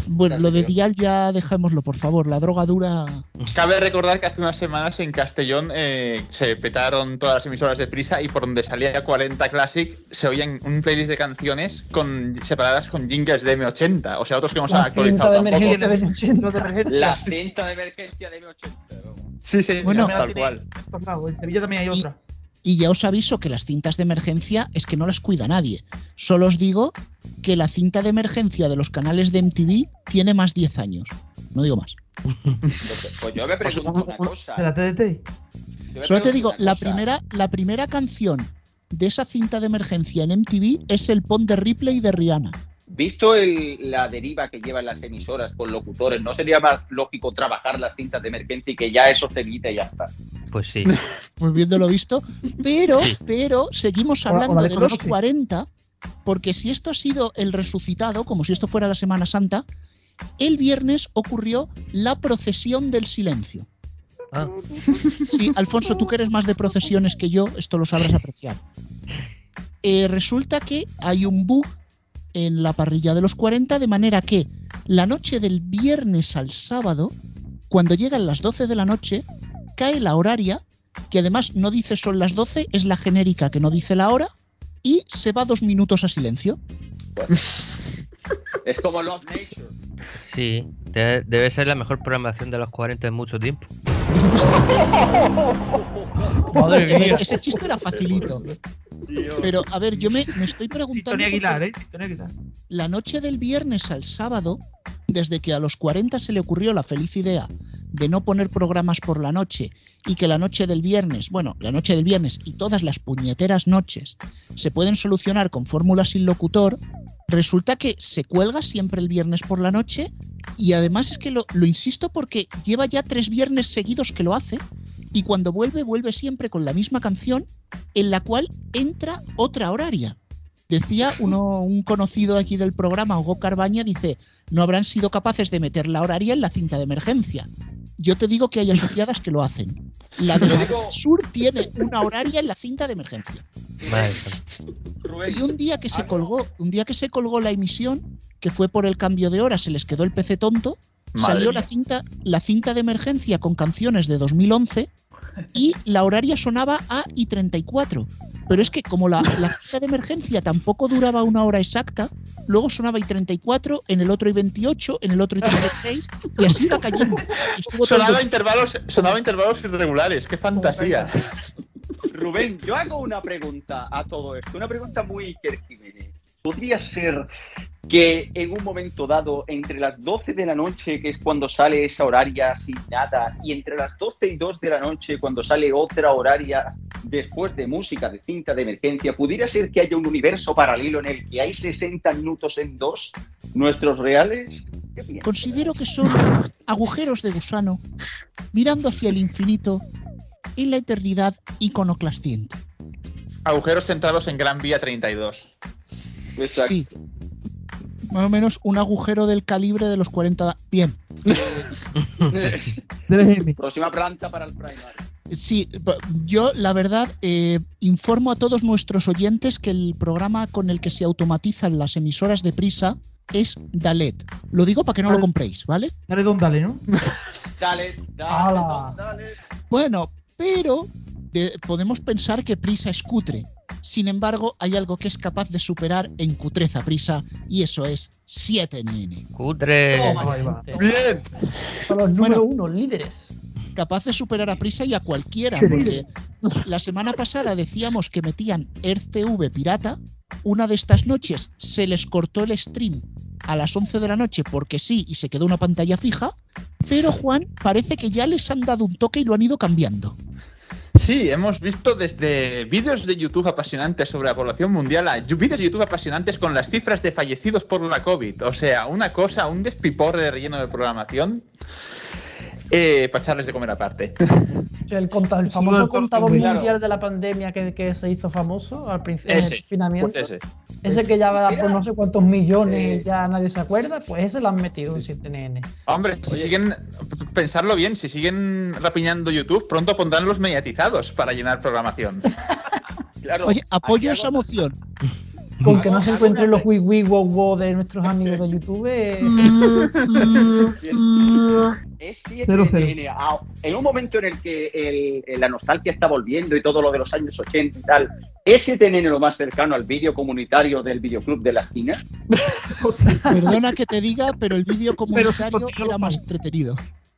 S2: Bueno, lo de Dial ya dejémoslo, por favor. La droga dura.
S9: Cabe recordar que hace unas semanas en Castellón eh, se petaron todas las emisoras de prisa y por donde salía 40 Classic se oían un playlist de canciones con, separadas con jingles de M80. O sea, otros que han
S7: La cinta
S9: actualizado
S7: de
S9: tampoco.
S7: emergencia de
S8: Los de
S7: 80.
S8: emergencia.
S3: La cinta de emergencia de M80. vamos.
S9: Sí, sí,
S2: Bueno.
S9: tal cual.
S8: En Sevilla también hay
S2: Y-
S8: otra.
S2: Y ya os aviso que las cintas de emergencia es que no las cuida nadie. Solo os digo que la cinta de emergencia de los canales de MTV tiene más 10 años. No digo más.
S3: Pues yo me pregunto una cosa.
S8: De la TDT.
S2: Solo te digo, la primera, la primera canción de esa cinta de emergencia en MTV es el Pon de Ripley de Rihanna.
S3: Visto el- la deriva que llevan las emisoras con locutores, ¿no sería más lógico trabajar las cintas de emergencia y que ya eso se evite y ya está?
S6: Pues sí.
S2: Pues viéndolo visto. Pero,
S6: Sí.
S2: pero seguimos hablando
S7: de
S2: de los
S7: Sonosi.
S2: 40, porque si esto ha sido el resucitado, como si esto fuera la Semana Santa, el viernes ocurrió la procesión del silencio.
S6: Ah,
S2: Sí, Alfonso, tú que eres más de procesiones que yo, esto lo sabrás apreciar. Eh, resulta que hay un bug en la parrilla de los 40, de manera que la noche del viernes al sábado, cuando llegan las 12 de la noche, cae la horaria, que además no dice son las 12, es la genérica que no dice la hora, y se va dos minutos a silencio.
S3: Es como Love Nature.
S6: sí. Debe, debe ser la mejor programación de los 40 en mucho tiempo.
S7: Madre
S2: A ver,
S7: mía.
S2: ese chiste era facilito. Pero, a ver, yo me, me estoy preguntando...
S8: Tony Aguilar, ¿eh? Tony Aguilar.
S2: la noche del viernes al sábado, desde que a los 40 se le ocurrió la feliz idea de no poner programas por la noche y que la noche del viernes, bueno, la noche del viernes y todas las puñeteras noches se pueden solucionar con fórmulas sin locutor, resulta que se cuelga siempre el viernes por la noche y además es que lo, lo insisto porque lleva ya tres viernes seguidos que lo hace y cuando vuelve vuelve siempre con la misma canción en la cual entra otra horaria. Decía uno, un conocido aquí del programa, Hugo Carbaña, dice, no habrán sido capaces de meter la horaria en la cinta de emergencia. Yo te digo que hay asociadas que lo hacen. La de Sur tiene una horaria en la cinta de emergencia.
S3: Rubén,
S2: Y un día que se
S3: Ah,
S2: colgó, un día que se colgó la emisión, que fue por el cambio de hora, se les quedó el PC tonto,
S9: Madre
S2: salió la cinta, la cinta de emergencia con canciones de 2011 y la horaria sonaba a y 34. Pero es que como la, la ficha de emergencia tampoco duraba una hora exacta, luego sonaba y 34, en el otro y 28, en el otro y 36, y así iba cayendo. Estuvo
S9: Sonaba intervalos, sonaba intervalos irregulares, qué fantasía.
S3: Rubén, yo hago una pregunta a todo esto, una pregunta muy Iker Jiménez. ¿Podría ser que en un momento dado, entre las 12 de la noche, que es cuando sale esa horaria sin nada, y entre las 12 y 2 de la noche, cuando sale otra horaria después de música de cinta de emergencia, pudiera ser que haya un universo paralelo en el que hay 60 minutos en dos, nuestros reales?
S2: Considero que son agujeros de gusano mirando hacia el infinito en la eternidad iconoclasciente.
S9: Agujeros centrados en Gran Vía 32.
S3: Exacto.
S2: Sí. Más o menos un agujero del calibre de los 40. Bien.
S3: Próxima planta para el Primar.
S2: Sí, yo la verdad eh, informo a todos nuestros oyentes que el programa con el que se automatizan las emisoras de prisa es Dalet. Lo digo para que no lo compréis, ¿vale?
S8: Dale don dale, ¿no?
S3: Dale, dale,
S7: ¡Hala!
S3: dale.
S2: Bueno, pero de- podemos pensar que prisa es cutre. Sin embargo, hay algo que es capaz de superar en cutreza prisa y eso es 7NN.
S6: Cutre.
S7: Toma,
S8: ahí va.
S7: gente.
S9: Bien.
S7: Son los número
S2: Bueno.
S7: uno, líderes.
S2: capaz de superar a Prisa y a cualquiera, porque la semana pasada decíamos que metían EarthTV pirata, una de estas noches se les cortó el stream a las 11 de la noche porque sí y se quedó una pantalla fija, pero Juan parece que ya les han dado un toque y lo han ido cambiando.
S9: Sí, hemos visto desde vídeos de YouTube apasionantes sobre la población mundial a vídeos de YouTube apasionantes con las cifras de fallecidos por la COVID. O sea, una cosa, un despiporre de relleno de programación eh, para echarles de comer aparte.
S7: El, conta- el famoso
S8: del
S7: contador
S8: corte,
S3: claro.
S7: mundial de la pandemia que, que se hizo famoso al principio el
S9: Ese,
S7: confinamiento.
S9: Pues ese.
S7: Ese que ya va por no sé cuántos millones,
S3: Eh.
S7: ya nadie se acuerda, pues ese lo han metido en 7NN.
S9: Hombre, si
S3: Oye.
S9: siguen, pensarlo bien, si siguen rapiñando YouTube, pronto pondrán los mediatizados para llenar programación.
S3: Claro,
S2: Oye, apoyo esa moción.
S7: Con que no se encuentren los wii wii wow wow de nuestros amigos de YouTube. eh,
S3: Es
S8: Cero,
S3: 7NN. Ah, En un momento en el que el- la nostalgia está volviendo y todo lo de los años 80 y tal, ¿es 7NN lo más cercano al vídeo comunitario del videoclub de la esquina?
S2: Perdona que te diga, pero el vídeo comunitario era más entretenido.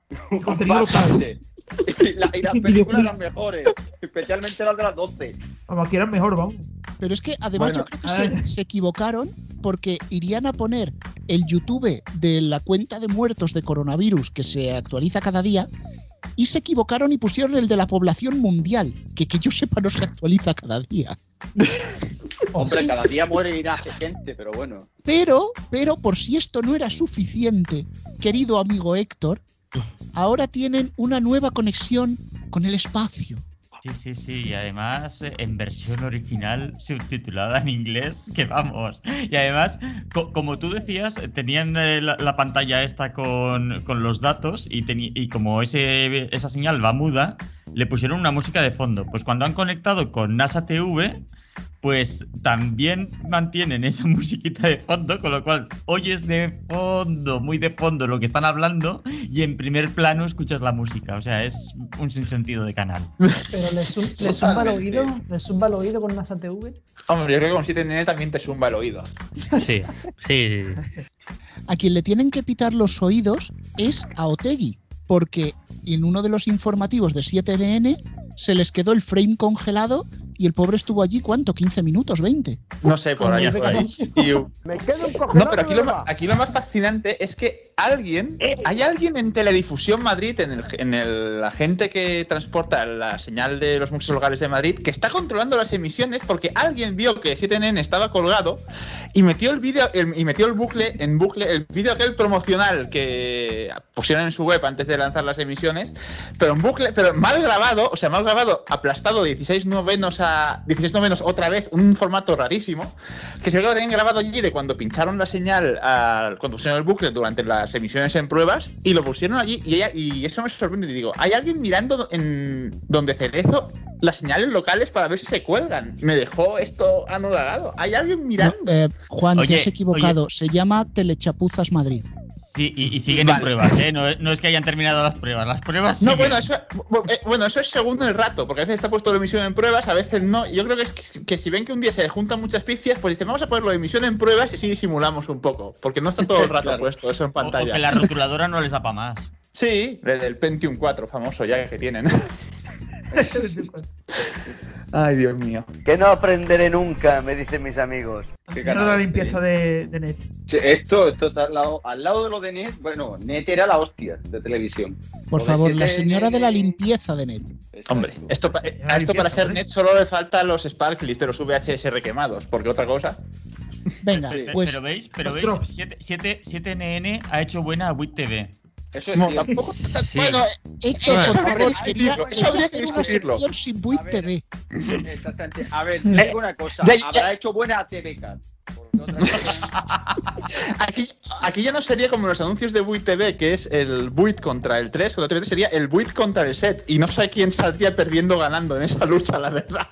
S3: Bastante. Y, la- y las películas eran mejores, especialmente las de las 12.
S8: Vamos, aquí eran mejor, vamos.
S2: Pero es que además
S9: Bueno,
S2: yo creo que se, equivocaron porque irían a poner el YouTube de la cuenta de muertos de coronavirus que se actualiza cada día y se equivocaron y pusieron el de la población mundial, que que yo sepa no se actualiza cada día.
S3: Hombre, cada día muere y nace gente, pero bueno.
S2: Pero, pero por si esto no era suficiente, querido amigo Héctor, ahora tienen una nueva conexión con el espacio.
S4: Sí, sí, sí, y además eh, en versión original subtitulada en inglés, que vamos. Y además, co- como tú decías, tenían eh, la, la pantalla esta con, con los datos y, y como ese, esa señal va muda, le pusieron una música de fondo. Pues cuando han conectado con NASA TV, pues también mantienen esa musiquita de fondo, con lo cual oyes de fondo, muy de fondo lo que están hablando y en primer plano escuchas la música. O sea, es un sinsentido de canal.
S7: Pero le, le zumba el oído, le zumba el oído con NASA TV.
S9: Hombre, yo creo que con 7NN también te zumba el oído.
S6: Sí, sí, sí.
S2: A quien le tienen que pitar los oídos es a Otegui, porque en uno de los informativos de 7NN se les quedó el frame congelado y el pobre estuvo allí, ¿cuánto? ¿15 minutos? ¿20?
S9: No sé, por ahí,
S7: Como
S9: por ahí. Y- No, pero aquí lo, ma- aquí lo más fascinante es que alguien, hay alguien en Teledifusión Madrid, en, el, en el- la gente que transporta la señal de los museos locales de Madrid, que está controlando las emisiones porque alguien vio que 7NN estaba colgado y metió el vídeo y metió el bucle en bucle el vídeo aquel promocional que pusieron en su web antes de lanzar las emisiones, pero en bucle, pero mal grabado, o sea, mal grabado, aplastado 16 novenos a 16 novenos otra vez, un formato rarísimo, que se ve que lo tenían grabado allí de cuando pincharon la señal, al- cuando pusieron el bucle durante las emisiones en pruebas, y lo pusieron allí, y, ella- y eso me sorprende. Y digo, ¿hay alguien mirando en donde Cerezo las señales locales para ver si se cuelgan? Me dejó esto anodado. ¿Hay alguien
S2: No,
S9: mirando?
S2: eh, Juan,
S4: Oye,
S2: te has equivocado. Se llama Telechapuzas Madrid.
S4: Sí, y, y siguen en pruebas, ¿eh? No, no es que hayan terminado las pruebas, las pruebas
S9: No,
S4: siguen.
S9: bueno eso, eh, bueno, eso es según el rato, porque a veces está puesto la emisión en pruebas, a veces no. Yo creo que es que, que si ven que un día se juntan muchas picias, pues dicen, vamos a ponerlo de emisión en pruebas y sí disimulamos un poco, porque no está todo el rato
S3: Claro.
S9: puesto eso en
S4: O- o
S9: pantalla.
S4: que la rotuladora no les da para más.
S9: Sí, el del Pentium 4 famoso ya que tienen. Ay, Dios mío.
S11: Que no aprenderé nunca, me dicen mis amigos.
S3: Qué
S8: No la limpieza de, de net.
S3: Sí, Esto, esto está al lado, al lado de lo de Net. Bueno, Net era la hostia de televisión.
S2: Por
S3: Lo
S2: favor, la
S3: 7N,
S2: señora de la limpieza de net.
S9: Hombre, esto, pa- a esto para ser net solo le faltan los sparkles de los VHS requemados, porque otra cosa.
S2: Venga, pues
S4: pero veis, pero veis,
S8: drops.
S4: 7, 7, 7NN ha hecho buena WIT TV.
S3: Eso es
S9: No, tampoco. Bueno,
S2: esto,
S9: Eso habría que
S2: quería,
S9: discutirlo, eso habría que discutirlo.
S2: sin Buit. TV.
S3: Exactamente. A ver, te digo una cosa.
S9: Ya, ya.
S3: Habrá hecho buena TVK.
S9: Aquí, aquí ya no sería como los anuncios de Buit TV, que es el Buit contra el 3, contra el TV, sería el Buit contra el set. Y no sé quién saldría perdiendo o ganando en esa lucha, la verdad.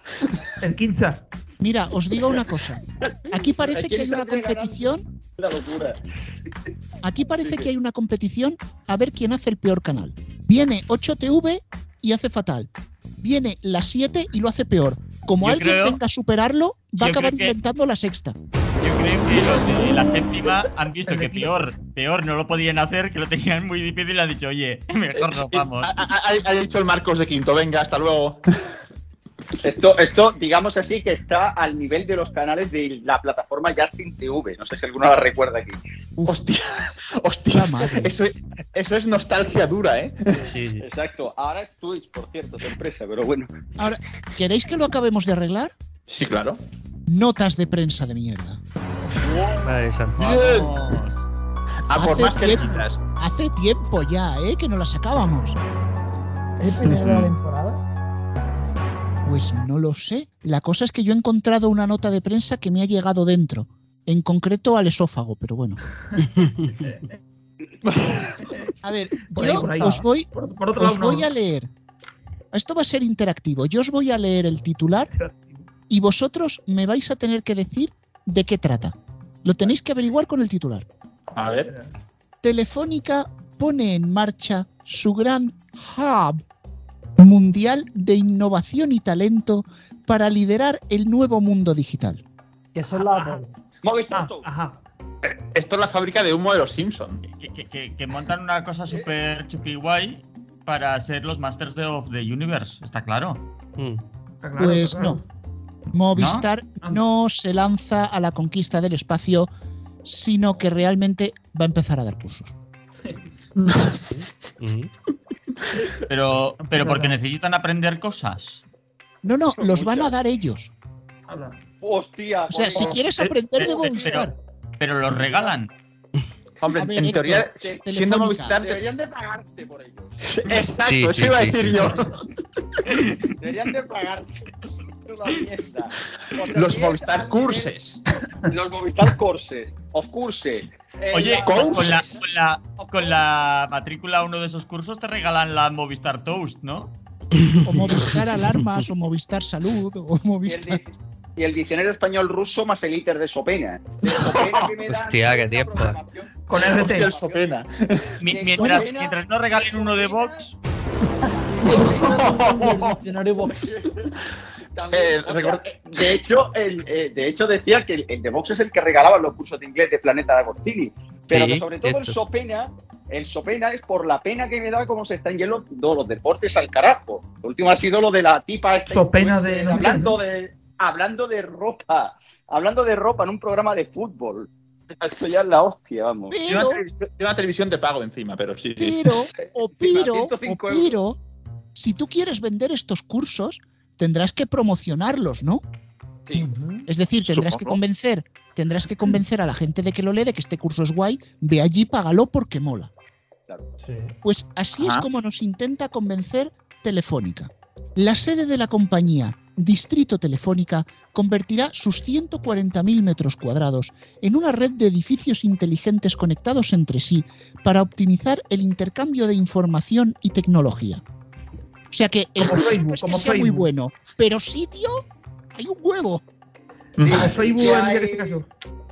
S8: El Kinsa.
S2: Mira, os digo una cosa. Aquí parece
S3: ¿A
S2: que hay una competición.
S3: La locura.
S2: Aquí parece que hay una competición a ver quién hace el peor canal. Viene 8TV y hace fatal. Viene la 7 y lo hace peor. Como
S4: Yo
S2: alguien
S4: creo-
S2: venga a superarlo, va a acabar
S4: creo que-
S2: inventando la sexta.
S4: Yo creo que los de la séptima han visto que peor, peor no lo podían hacer, que lo tenían muy difícil y han dicho, oye, mejor no vamos.
S9: Ha, ha- ha- ha dicho el Marcos de Quinto, venga, hasta luego.
S3: Esto, esto, digamos así, que está al nivel de los canales de la plataforma Justin TV. No sé si alguno la recuerda aquí.
S9: Hostia, hostia.
S2: Madre.
S9: Eso, es- eso es nostalgia dura, ¿eh?
S6: Sí, sí.
S3: Exacto. Ahora es Twitch, por cierto, de empresa, pero bueno.
S2: Ahora, ¿queréis que lo acabemos de arreglar?
S9: Sí, claro.
S2: Notas de prensa de mierda.
S4: Vamos.
S9: A por
S2: Hace
S9: más que
S2: tiempo. Hace tiempo ya, ¿eh? Que no la sacábamos.
S7: ¿Es el primero de la temporada?
S2: Pues no lo sé. La cosa es que yo he encontrado una nota de prensa que me ha llegado dentro. En concreto al esófago, pero bueno. A ver,
S8: Por ahí,
S2: yo
S8: por ahí.
S2: os voy,
S8: Por, por otro lado,
S2: os
S8: no.
S2: voy a leer. Esto va a ser interactivo. Yo os voy a leer el titular y vosotros me vais a tener que decir de qué trata. Lo tenéis que averiguar con el titular.
S9: A ver.
S2: Telefónica pone en marcha su gran hub mundial de innovación y talento para liderar el nuevo mundo digital.
S7: Que son las dos.
S3: Movistar
S8: Ah,
S3: Toast.
S8: ajá.
S9: Esto es la fábrica de humo de los Simpsons.
S4: Que, que- que- que montan una cosa súper chupi guay para ser los Masters de- of the Universe, está claro.
S6: Mm.
S8: Está claro,
S2: Pues
S8: está claro.
S2: no. Movistar
S8: ¿No?
S2: no se lanza a la conquista del espacio, sino que realmente va a empezar a dar cursos.
S4: Pero, pero porque necesitan aprender cosas.
S2: No, no, los van a dar ellos.
S3: Hostia.
S2: O sea, si quieres aprender de
S4: pero-
S2: Movistar,
S4: Pero los regalan.
S9: Hombre,
S2: ver,
S9: en teoría,
S2: te-
S9: siendo. Movistar.
S3: Deberían de pagarte por ello.
S9: Exacto,
S6: Sí,
S9: eso
S6: sí,
S9: iba a decir
S6: sí.
S9: yo.
S3: Deberían de pagarte. Una mierda. Sea,
S9: Los Movistar
S3: es-
S9: Courses.
S3: Los Movistar Courses. Of Course. Eh,
S4: Oye,
S3: la-
S4: con la, con, la, con la matrícula a uno de esos cursos te regalan la Movistar Toast, ¿no?
S2: o Movistar Alarmas, o Movistar Salud, o
S3: y, el,
S2: Movistar.
S3: y el diccionario español ruso más el ITER de Sopena. De Sopena que me dan
S6: Hostia, qué tiempo.
S8: Con
S9: Hostia,
S8: RT.
S9: el Sopena.
S4: Mientras,
S3: Sopena-
S4: mientras no regalen uno de Vox,
S7: diccionario Vox.
S3: También,
S9: Eh,
S3: sea, eh, de hecho, el, eh, de hecho decía que el, el de Vox es el que regalaba los cursos de inglés de Planeta de Agostini. Pero
S6: Sí,
S3: que sobre todo el. Sopena, el Sopena es por la pena que me da cómo se están yendo los deportes al carajo. Lo último ha sido lo de la tipa esta
S8: Sopena de-
S3: hablando de hablando de ropa, hablando de ropa en un programa de fútbol. Esto ya es la hostia, vamos.
S9: Una,
S2: Pero,
S9: televisión, y una televisión de pago encima, pero sí,
S2: pero, o piro, o
S3: 105 euros.
S2: piro, si tú quieres vender estos cursos, tendrás que promocionarlos, ¿no?
S3: Sí.
S2: Es decir, tendrás que convencer, tendrás que convencer a la gente de que lo lee, de que este curso es guay, ve allí, págalo porque mola.
S7: Sí.
S2: Pues así es como nos intenta convencer Telefónica. La sede de la compañía, Distrito Telefónica, convertirá sus 140.000 metros cuadrados en una red de edificios inteligentes conectados entre sí para optimizar el intercambio de información y tecnología. O sea que el
S8: Como Facebook,
S2: no es que
S8: como
S2: sea muy
S8: Facebook.
S2: bueno, pero sitio hay un huevo.
S8: Facebook
S3: Sí,
S8: en
S3: hay-
S8: este caso.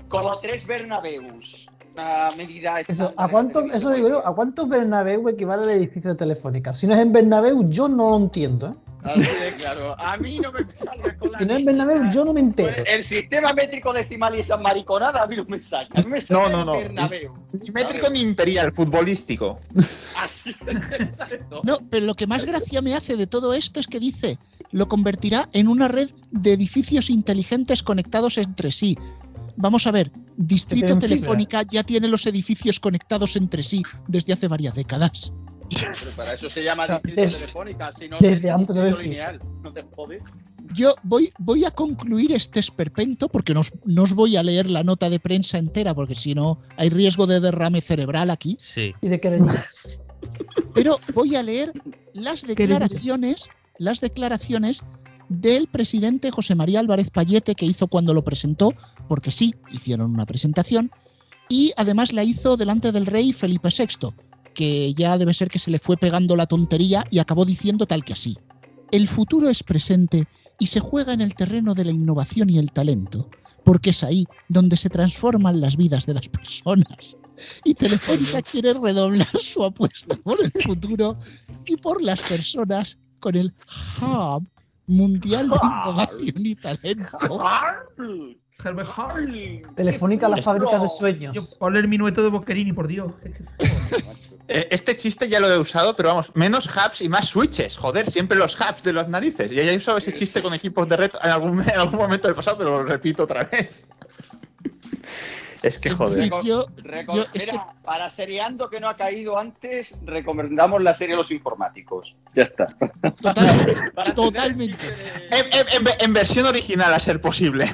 S3: Como tres Bernabeus. una medida.
S7: Eso, ¿a cuánto, eso digo yo, ¿a cuántos Bernabéu equivale el edificio de Telefónica? Si no es en Bernabéu, yo no lo entiendo. ¿eh?
S3: Así de claro. A mí no me salga con la.
S7: Si no es en Bernabéu, yo no me entero.
S3: El sistema métrico decimal y esas mariconadas a mí no me saca. A mí me
S9: No,
S3: saca
S9: no, no.
S3: Bernabéu.
S9: Ni métrico ni imperial, futbolístico.
S2: No, pero lo que más gracia me hace de todo esto es que dice, lo convertirá en una red de edificios inteligentes conectados entre sí. Vamos a ver, Distrito. Telefónica ya tiene los edificios conectados entre sí desde hace varias décadas.
S3: Pero para eso se llama distrito telefónica, si no
S7: desde
S3: es
S7: antes de
S3: lineal. No te jodes.
S2: Yo voy, voy a concluir este esperpento porque no os, no os voy a leer la nota de prensa entera porque si no hay riesgo de derrame cerebral aquí.
S6: Sí.
S7: Y de que
S2: Pero voy a leer las declaraciones, las declaraciones del presidente José María Álvarez Payete que hizo cuando lo presentó, porque sí, hicieron una presentación, y además la hizo delante del rey Felipe VI, que ya debe ser que se le fue pegando la tontería y acabó diciendo tal que así. El futuro es presente y se juega en el terreno de la innovación y el talento, porque es ahí donde se transforman las vidas de las personas. Y Telefónica quiere redoblar su apuesta por el futuro y por las personas con el Hub Mundial de Innovación y Talento.
S7: Telefónica la fábrica de sueños.
S8: Yo, ponle el minueto de Boccherini, por Dios.
S9: Eh, Este chiste ya lo he usado, pero vamos, menos hubs y más switches. Joder, siempre los hubs de las narices. Ya he usado ese chiste con equipos de red en algún, en algún momento del pasado, pero lo repito otra vez. Es que joder.
S2: Yo- es
S3: para seriando que no ha caído antes, recomendamos la serie Los Informáticos. Ya está.
S2: Totalmente.
S3: Para
S2: totalmente.
S9: En, en- en- en versión original, a ser posible.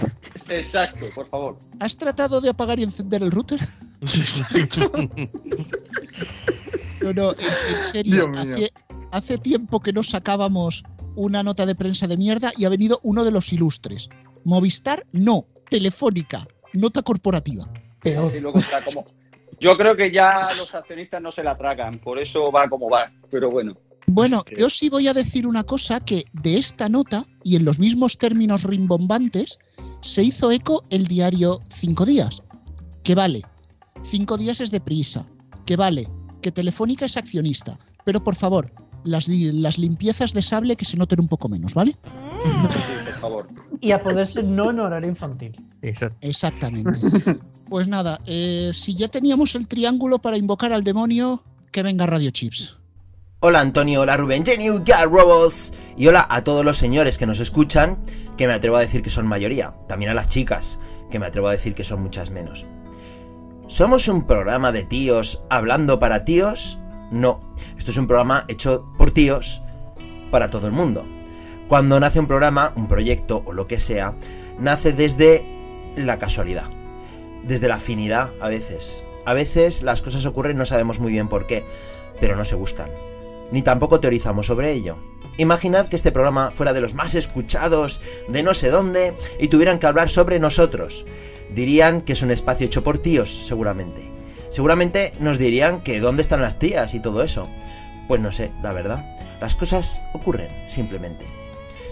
S3: Exacto, por favor.
S2: ¿Has tratado de apagar y encender el router? No, no, en, en serio. Hace, hace tiempo que no sacábamos una nota de prensa de mierda y ha venido uno de los ilustres. Movistar, no. Telefónica, nota corporativa.
S3: Y luego está como. Yo creo que ya los accionistas no se la tragan, por eso va como va. Pero bueno.
S2: Bueno, yo sí voy a decir una cosa que de esta nota, y en los mismos términos rimbombantes, se hizo eco el diario Cinco Días. Que vale, Cinco Días es deprisa. Que vale, que Telefónica es accionista. Pero por favor, las, las limpiezas de sable que se noten un poco menos, ¿vale?
S3: Por favor.
S7: Y a poder ser no en horario infantil.
S2: Exactamente. Pues nada, eh, si ya teníamos el triángulo para invocar al demonio, que venga Radio Chips.
S12: Hola Antonio, hola Rubén, Jenny, Car Robots y hola a todos los señores que nos escuchan, que me atrevo a decir que son mayoría, también a las chicas, que me atrevo a decir que son muchas menos. ¿Somos un programa de tíos hablando para tíos? No, esto es un programa hecho por tíos para todo el mundo. Cuando nace un programa, un proyecto o lo que sea, nace desde la casualidad, desde la afinidad a veces. A veces las cosas ocurren no sabemos muy bien por qué, pero no se buscan. Ni tampoco teorizamos sobre ello. Imaginad que este programa fuera de los más escuchados de no sé dónde y tuvieran que hablar sobre nosotros. Dirían que es un espacio hecho por tíos, seguramente. Seguramente nos dirían que dónde están las tías y todo eso. Pues no sé, la verdad. Las cosas ocurren, simplemente.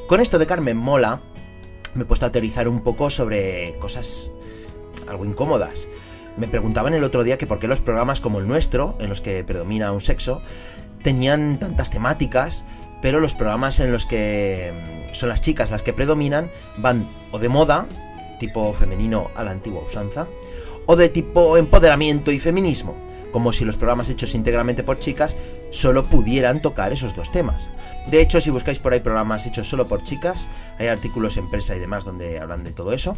S12: Con esto de Carmen Mola, me he puesto a teorizar un poco sobre cosas algo incómodas. Me preguntaban el otro día que por qué los programas como el nuestro, en los que predomina un sexo, tenían tantas temáticas, pero los programas en los que mm, son las chicas las que predominan van o de moda, tipo femenino a la antigua usanza, o de tipo empoderamiento y feminismo, como si los programas hechos íntegramente por chicas solo pudieran tocar esos dos temas. De hecho, si buscáis por ahí programas hechos solo por chicas, hay artículos en prensa y demás donde hablan de todo eso.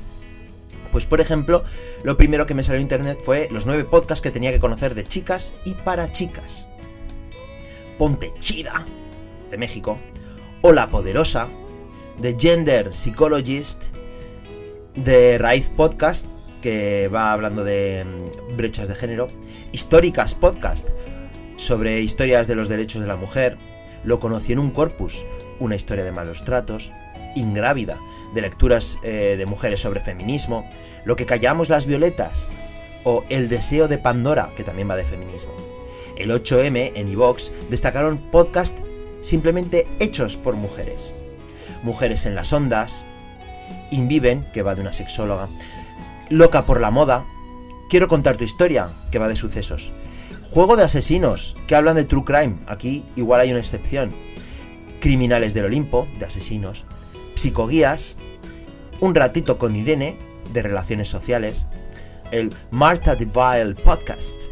S12: Pues por ejemplo, lo primero que me salió en internet fue los nueve podcasts que tenía que conocer de chicas y para chicas. Ponte Chida, de México, o La Poderosa, de Gender Psychologist, de Raíz Podcast, que va hablando de mm, brechas de género, Históricas Podcast, sobre historias de los derechos de la mujer, Lo conocí en un corpus, una historia de malos tratos, Ingrávida, de lecturas eh, de mujeres sobre feminismo, Lo que callamos las violetas, o El deseo de Pandora, que también va de feminismo. El 8M en iVox destacaron podcasts simplemente hechos por mujeres. Mujeres en las ondas, Inviven, que va de una sexóloga, Loca por la moda, Quiero contar tu historia, que va de sucesos. Juego de asesinos, que hablan de true crime. Aquí igual hay una excepción. Criminales del Olimpo, de asesinos. Psicoguías. Un ratito con Irene, de relaciones sociales. El Marta Deville Podcast,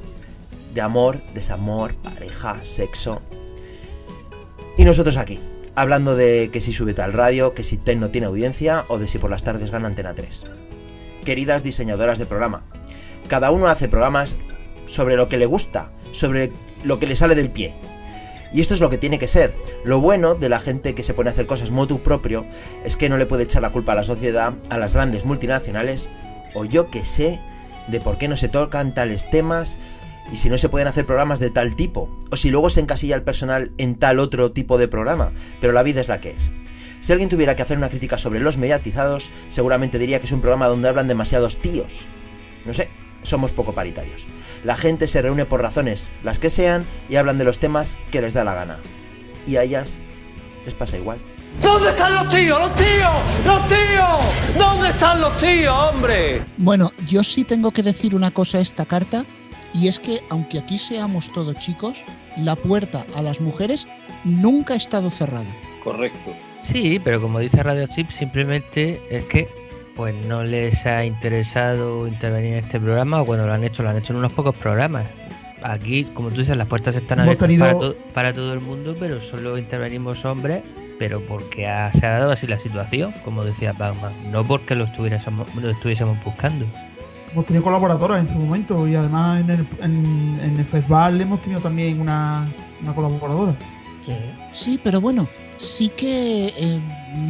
S12: de amor, desamor, pareja, sexo. Y nosotros aquí, hablando de que si sube al radio, que si TEN no tiene audiencia o de si por las tardes gana Antena 3. Queridas diseñadoras de programa, cada uno hace programas sobre lo que le gusta, sobre lo que le sale del pie. Y esto es lo que tiene que ser. Lo bueno de la gente que se pone a hacer cosas motu propio es que no le puede echar la culpa a la sociedad, a las grandes multinacionales, o yo que sé, de por qué no se tocan tales temas y si no se pueden hacer programas de tal tipo, o si luego se encasilla el personal en tal otro tipo de programa, pero la vida es la que es. Si alguien tuviera que hacer una crítica sobre los mediatizados, seguramente diría que es un programa donde hablan demasiados tíos. No sé, somos poco paritarios. La gente se reúne por razones, las que sean, y hablan de los temas que les da la gana. Y a ellas les pasa igual.
S13: ¿Dónde están los tíos? ¡Los tíos! ¡Los tíos! ¿Dónde están los tíos, hombre?
S2: Bueno, yo sí tengo que decir una cosa a esta carta, y es que aunque aquí seamos todos chicos, la puerta a las mujeres nunca ha estado cerrada.
S3: Correcto.
S6: Sí, pero como dice Radio Chip, simplemente es que pues no les ha interesado intervenir en este programa, o cuando lo han hecho, lo han hecho en unos pocos programas. Aquí, como tú dices, las puertas están abiertas
S8: tenido-
S6: para, to- para todo el mundo, pero solo intervenimos hombres, pero porque ha- se ha dado así la situación, como decía Batman, no porque lo estuviésemos, lo estuviésemos buscando.
S8: Hemos tenido colaboradoras en su momento y además en el, en, en el festival hemos tenido también una, una colaboradora.
S2: Sí, pero bueno, sí que eh,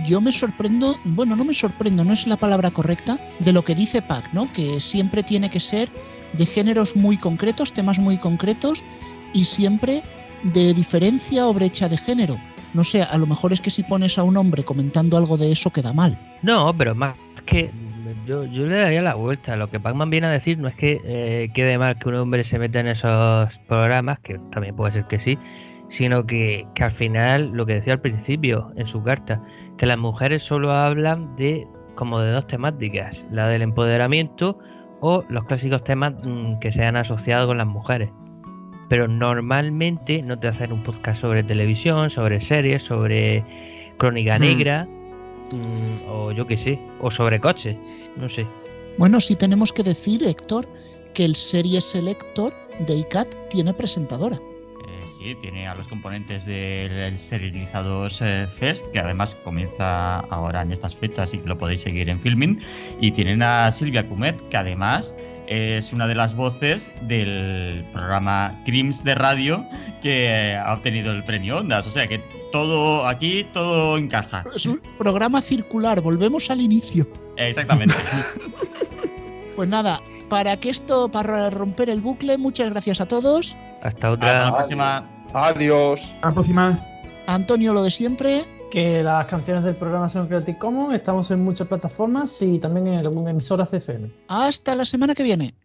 S2: yo me sorprendo, bueno, no me sorprendo, no es la palabra correcta, de lo que dice Pac, ¿no? Que siempre tiene que ser de géneros muy concretos, temas muy concretos y siempre de diferencia o brecha de género. No sé, a lo mejor es que si pones a un hombre comentando algo de eso queda mal.
S6: No, pero más que yo, yo le daría la vuelta. Lo que Pac-Man viene a decir no es que eh, quede mal que un hombre se meta en esos programas, que también puede ser que sí, sino que, que al final, lo que decía al principio en su carta, que las mujeres solo hablan de como de dos temáticas, la del empoderamiento o los clásicos temas mm, que se han asociado con las mujeres. Pero normalmente no te hacen un podcast sobre televisión, sobre series, sobre crónica
S2: Hmm.
S6: negra, mm, o yo qué sé, o sobre coches, no sé.
S2: Bueno, sí tenemos que decir, Héctor, que el Serie Selector de ICAT tiene presentadora.
S4: Eh, sí, tiene a los componentes del Serializados eh, Fest, que además comienza ahora en estas fechas y que lo podéis seguir en Filming. Y tienen a Silvia Cumet, que además es una de las voces del programa Crims de Radio que ha obtenido el premio Ondas. O sea que todo aquí, todo encaja.
S2: Es un programa circular, volvemos al inicio.
S4: Exactamente.
S2: Pues nada, para que esto, para romper el bucle, muchas gracias a todos.
S6: Hasta otra.
S4: próxima.
S9: Adiós.
S8: A la próxima.
S2: Antonio, lo de siempre.
S7: Que las canciones del programa son Creative Commons, estamos en muchas plataformas y también en emisoras de FM.
S2: Hasta la semana que viene.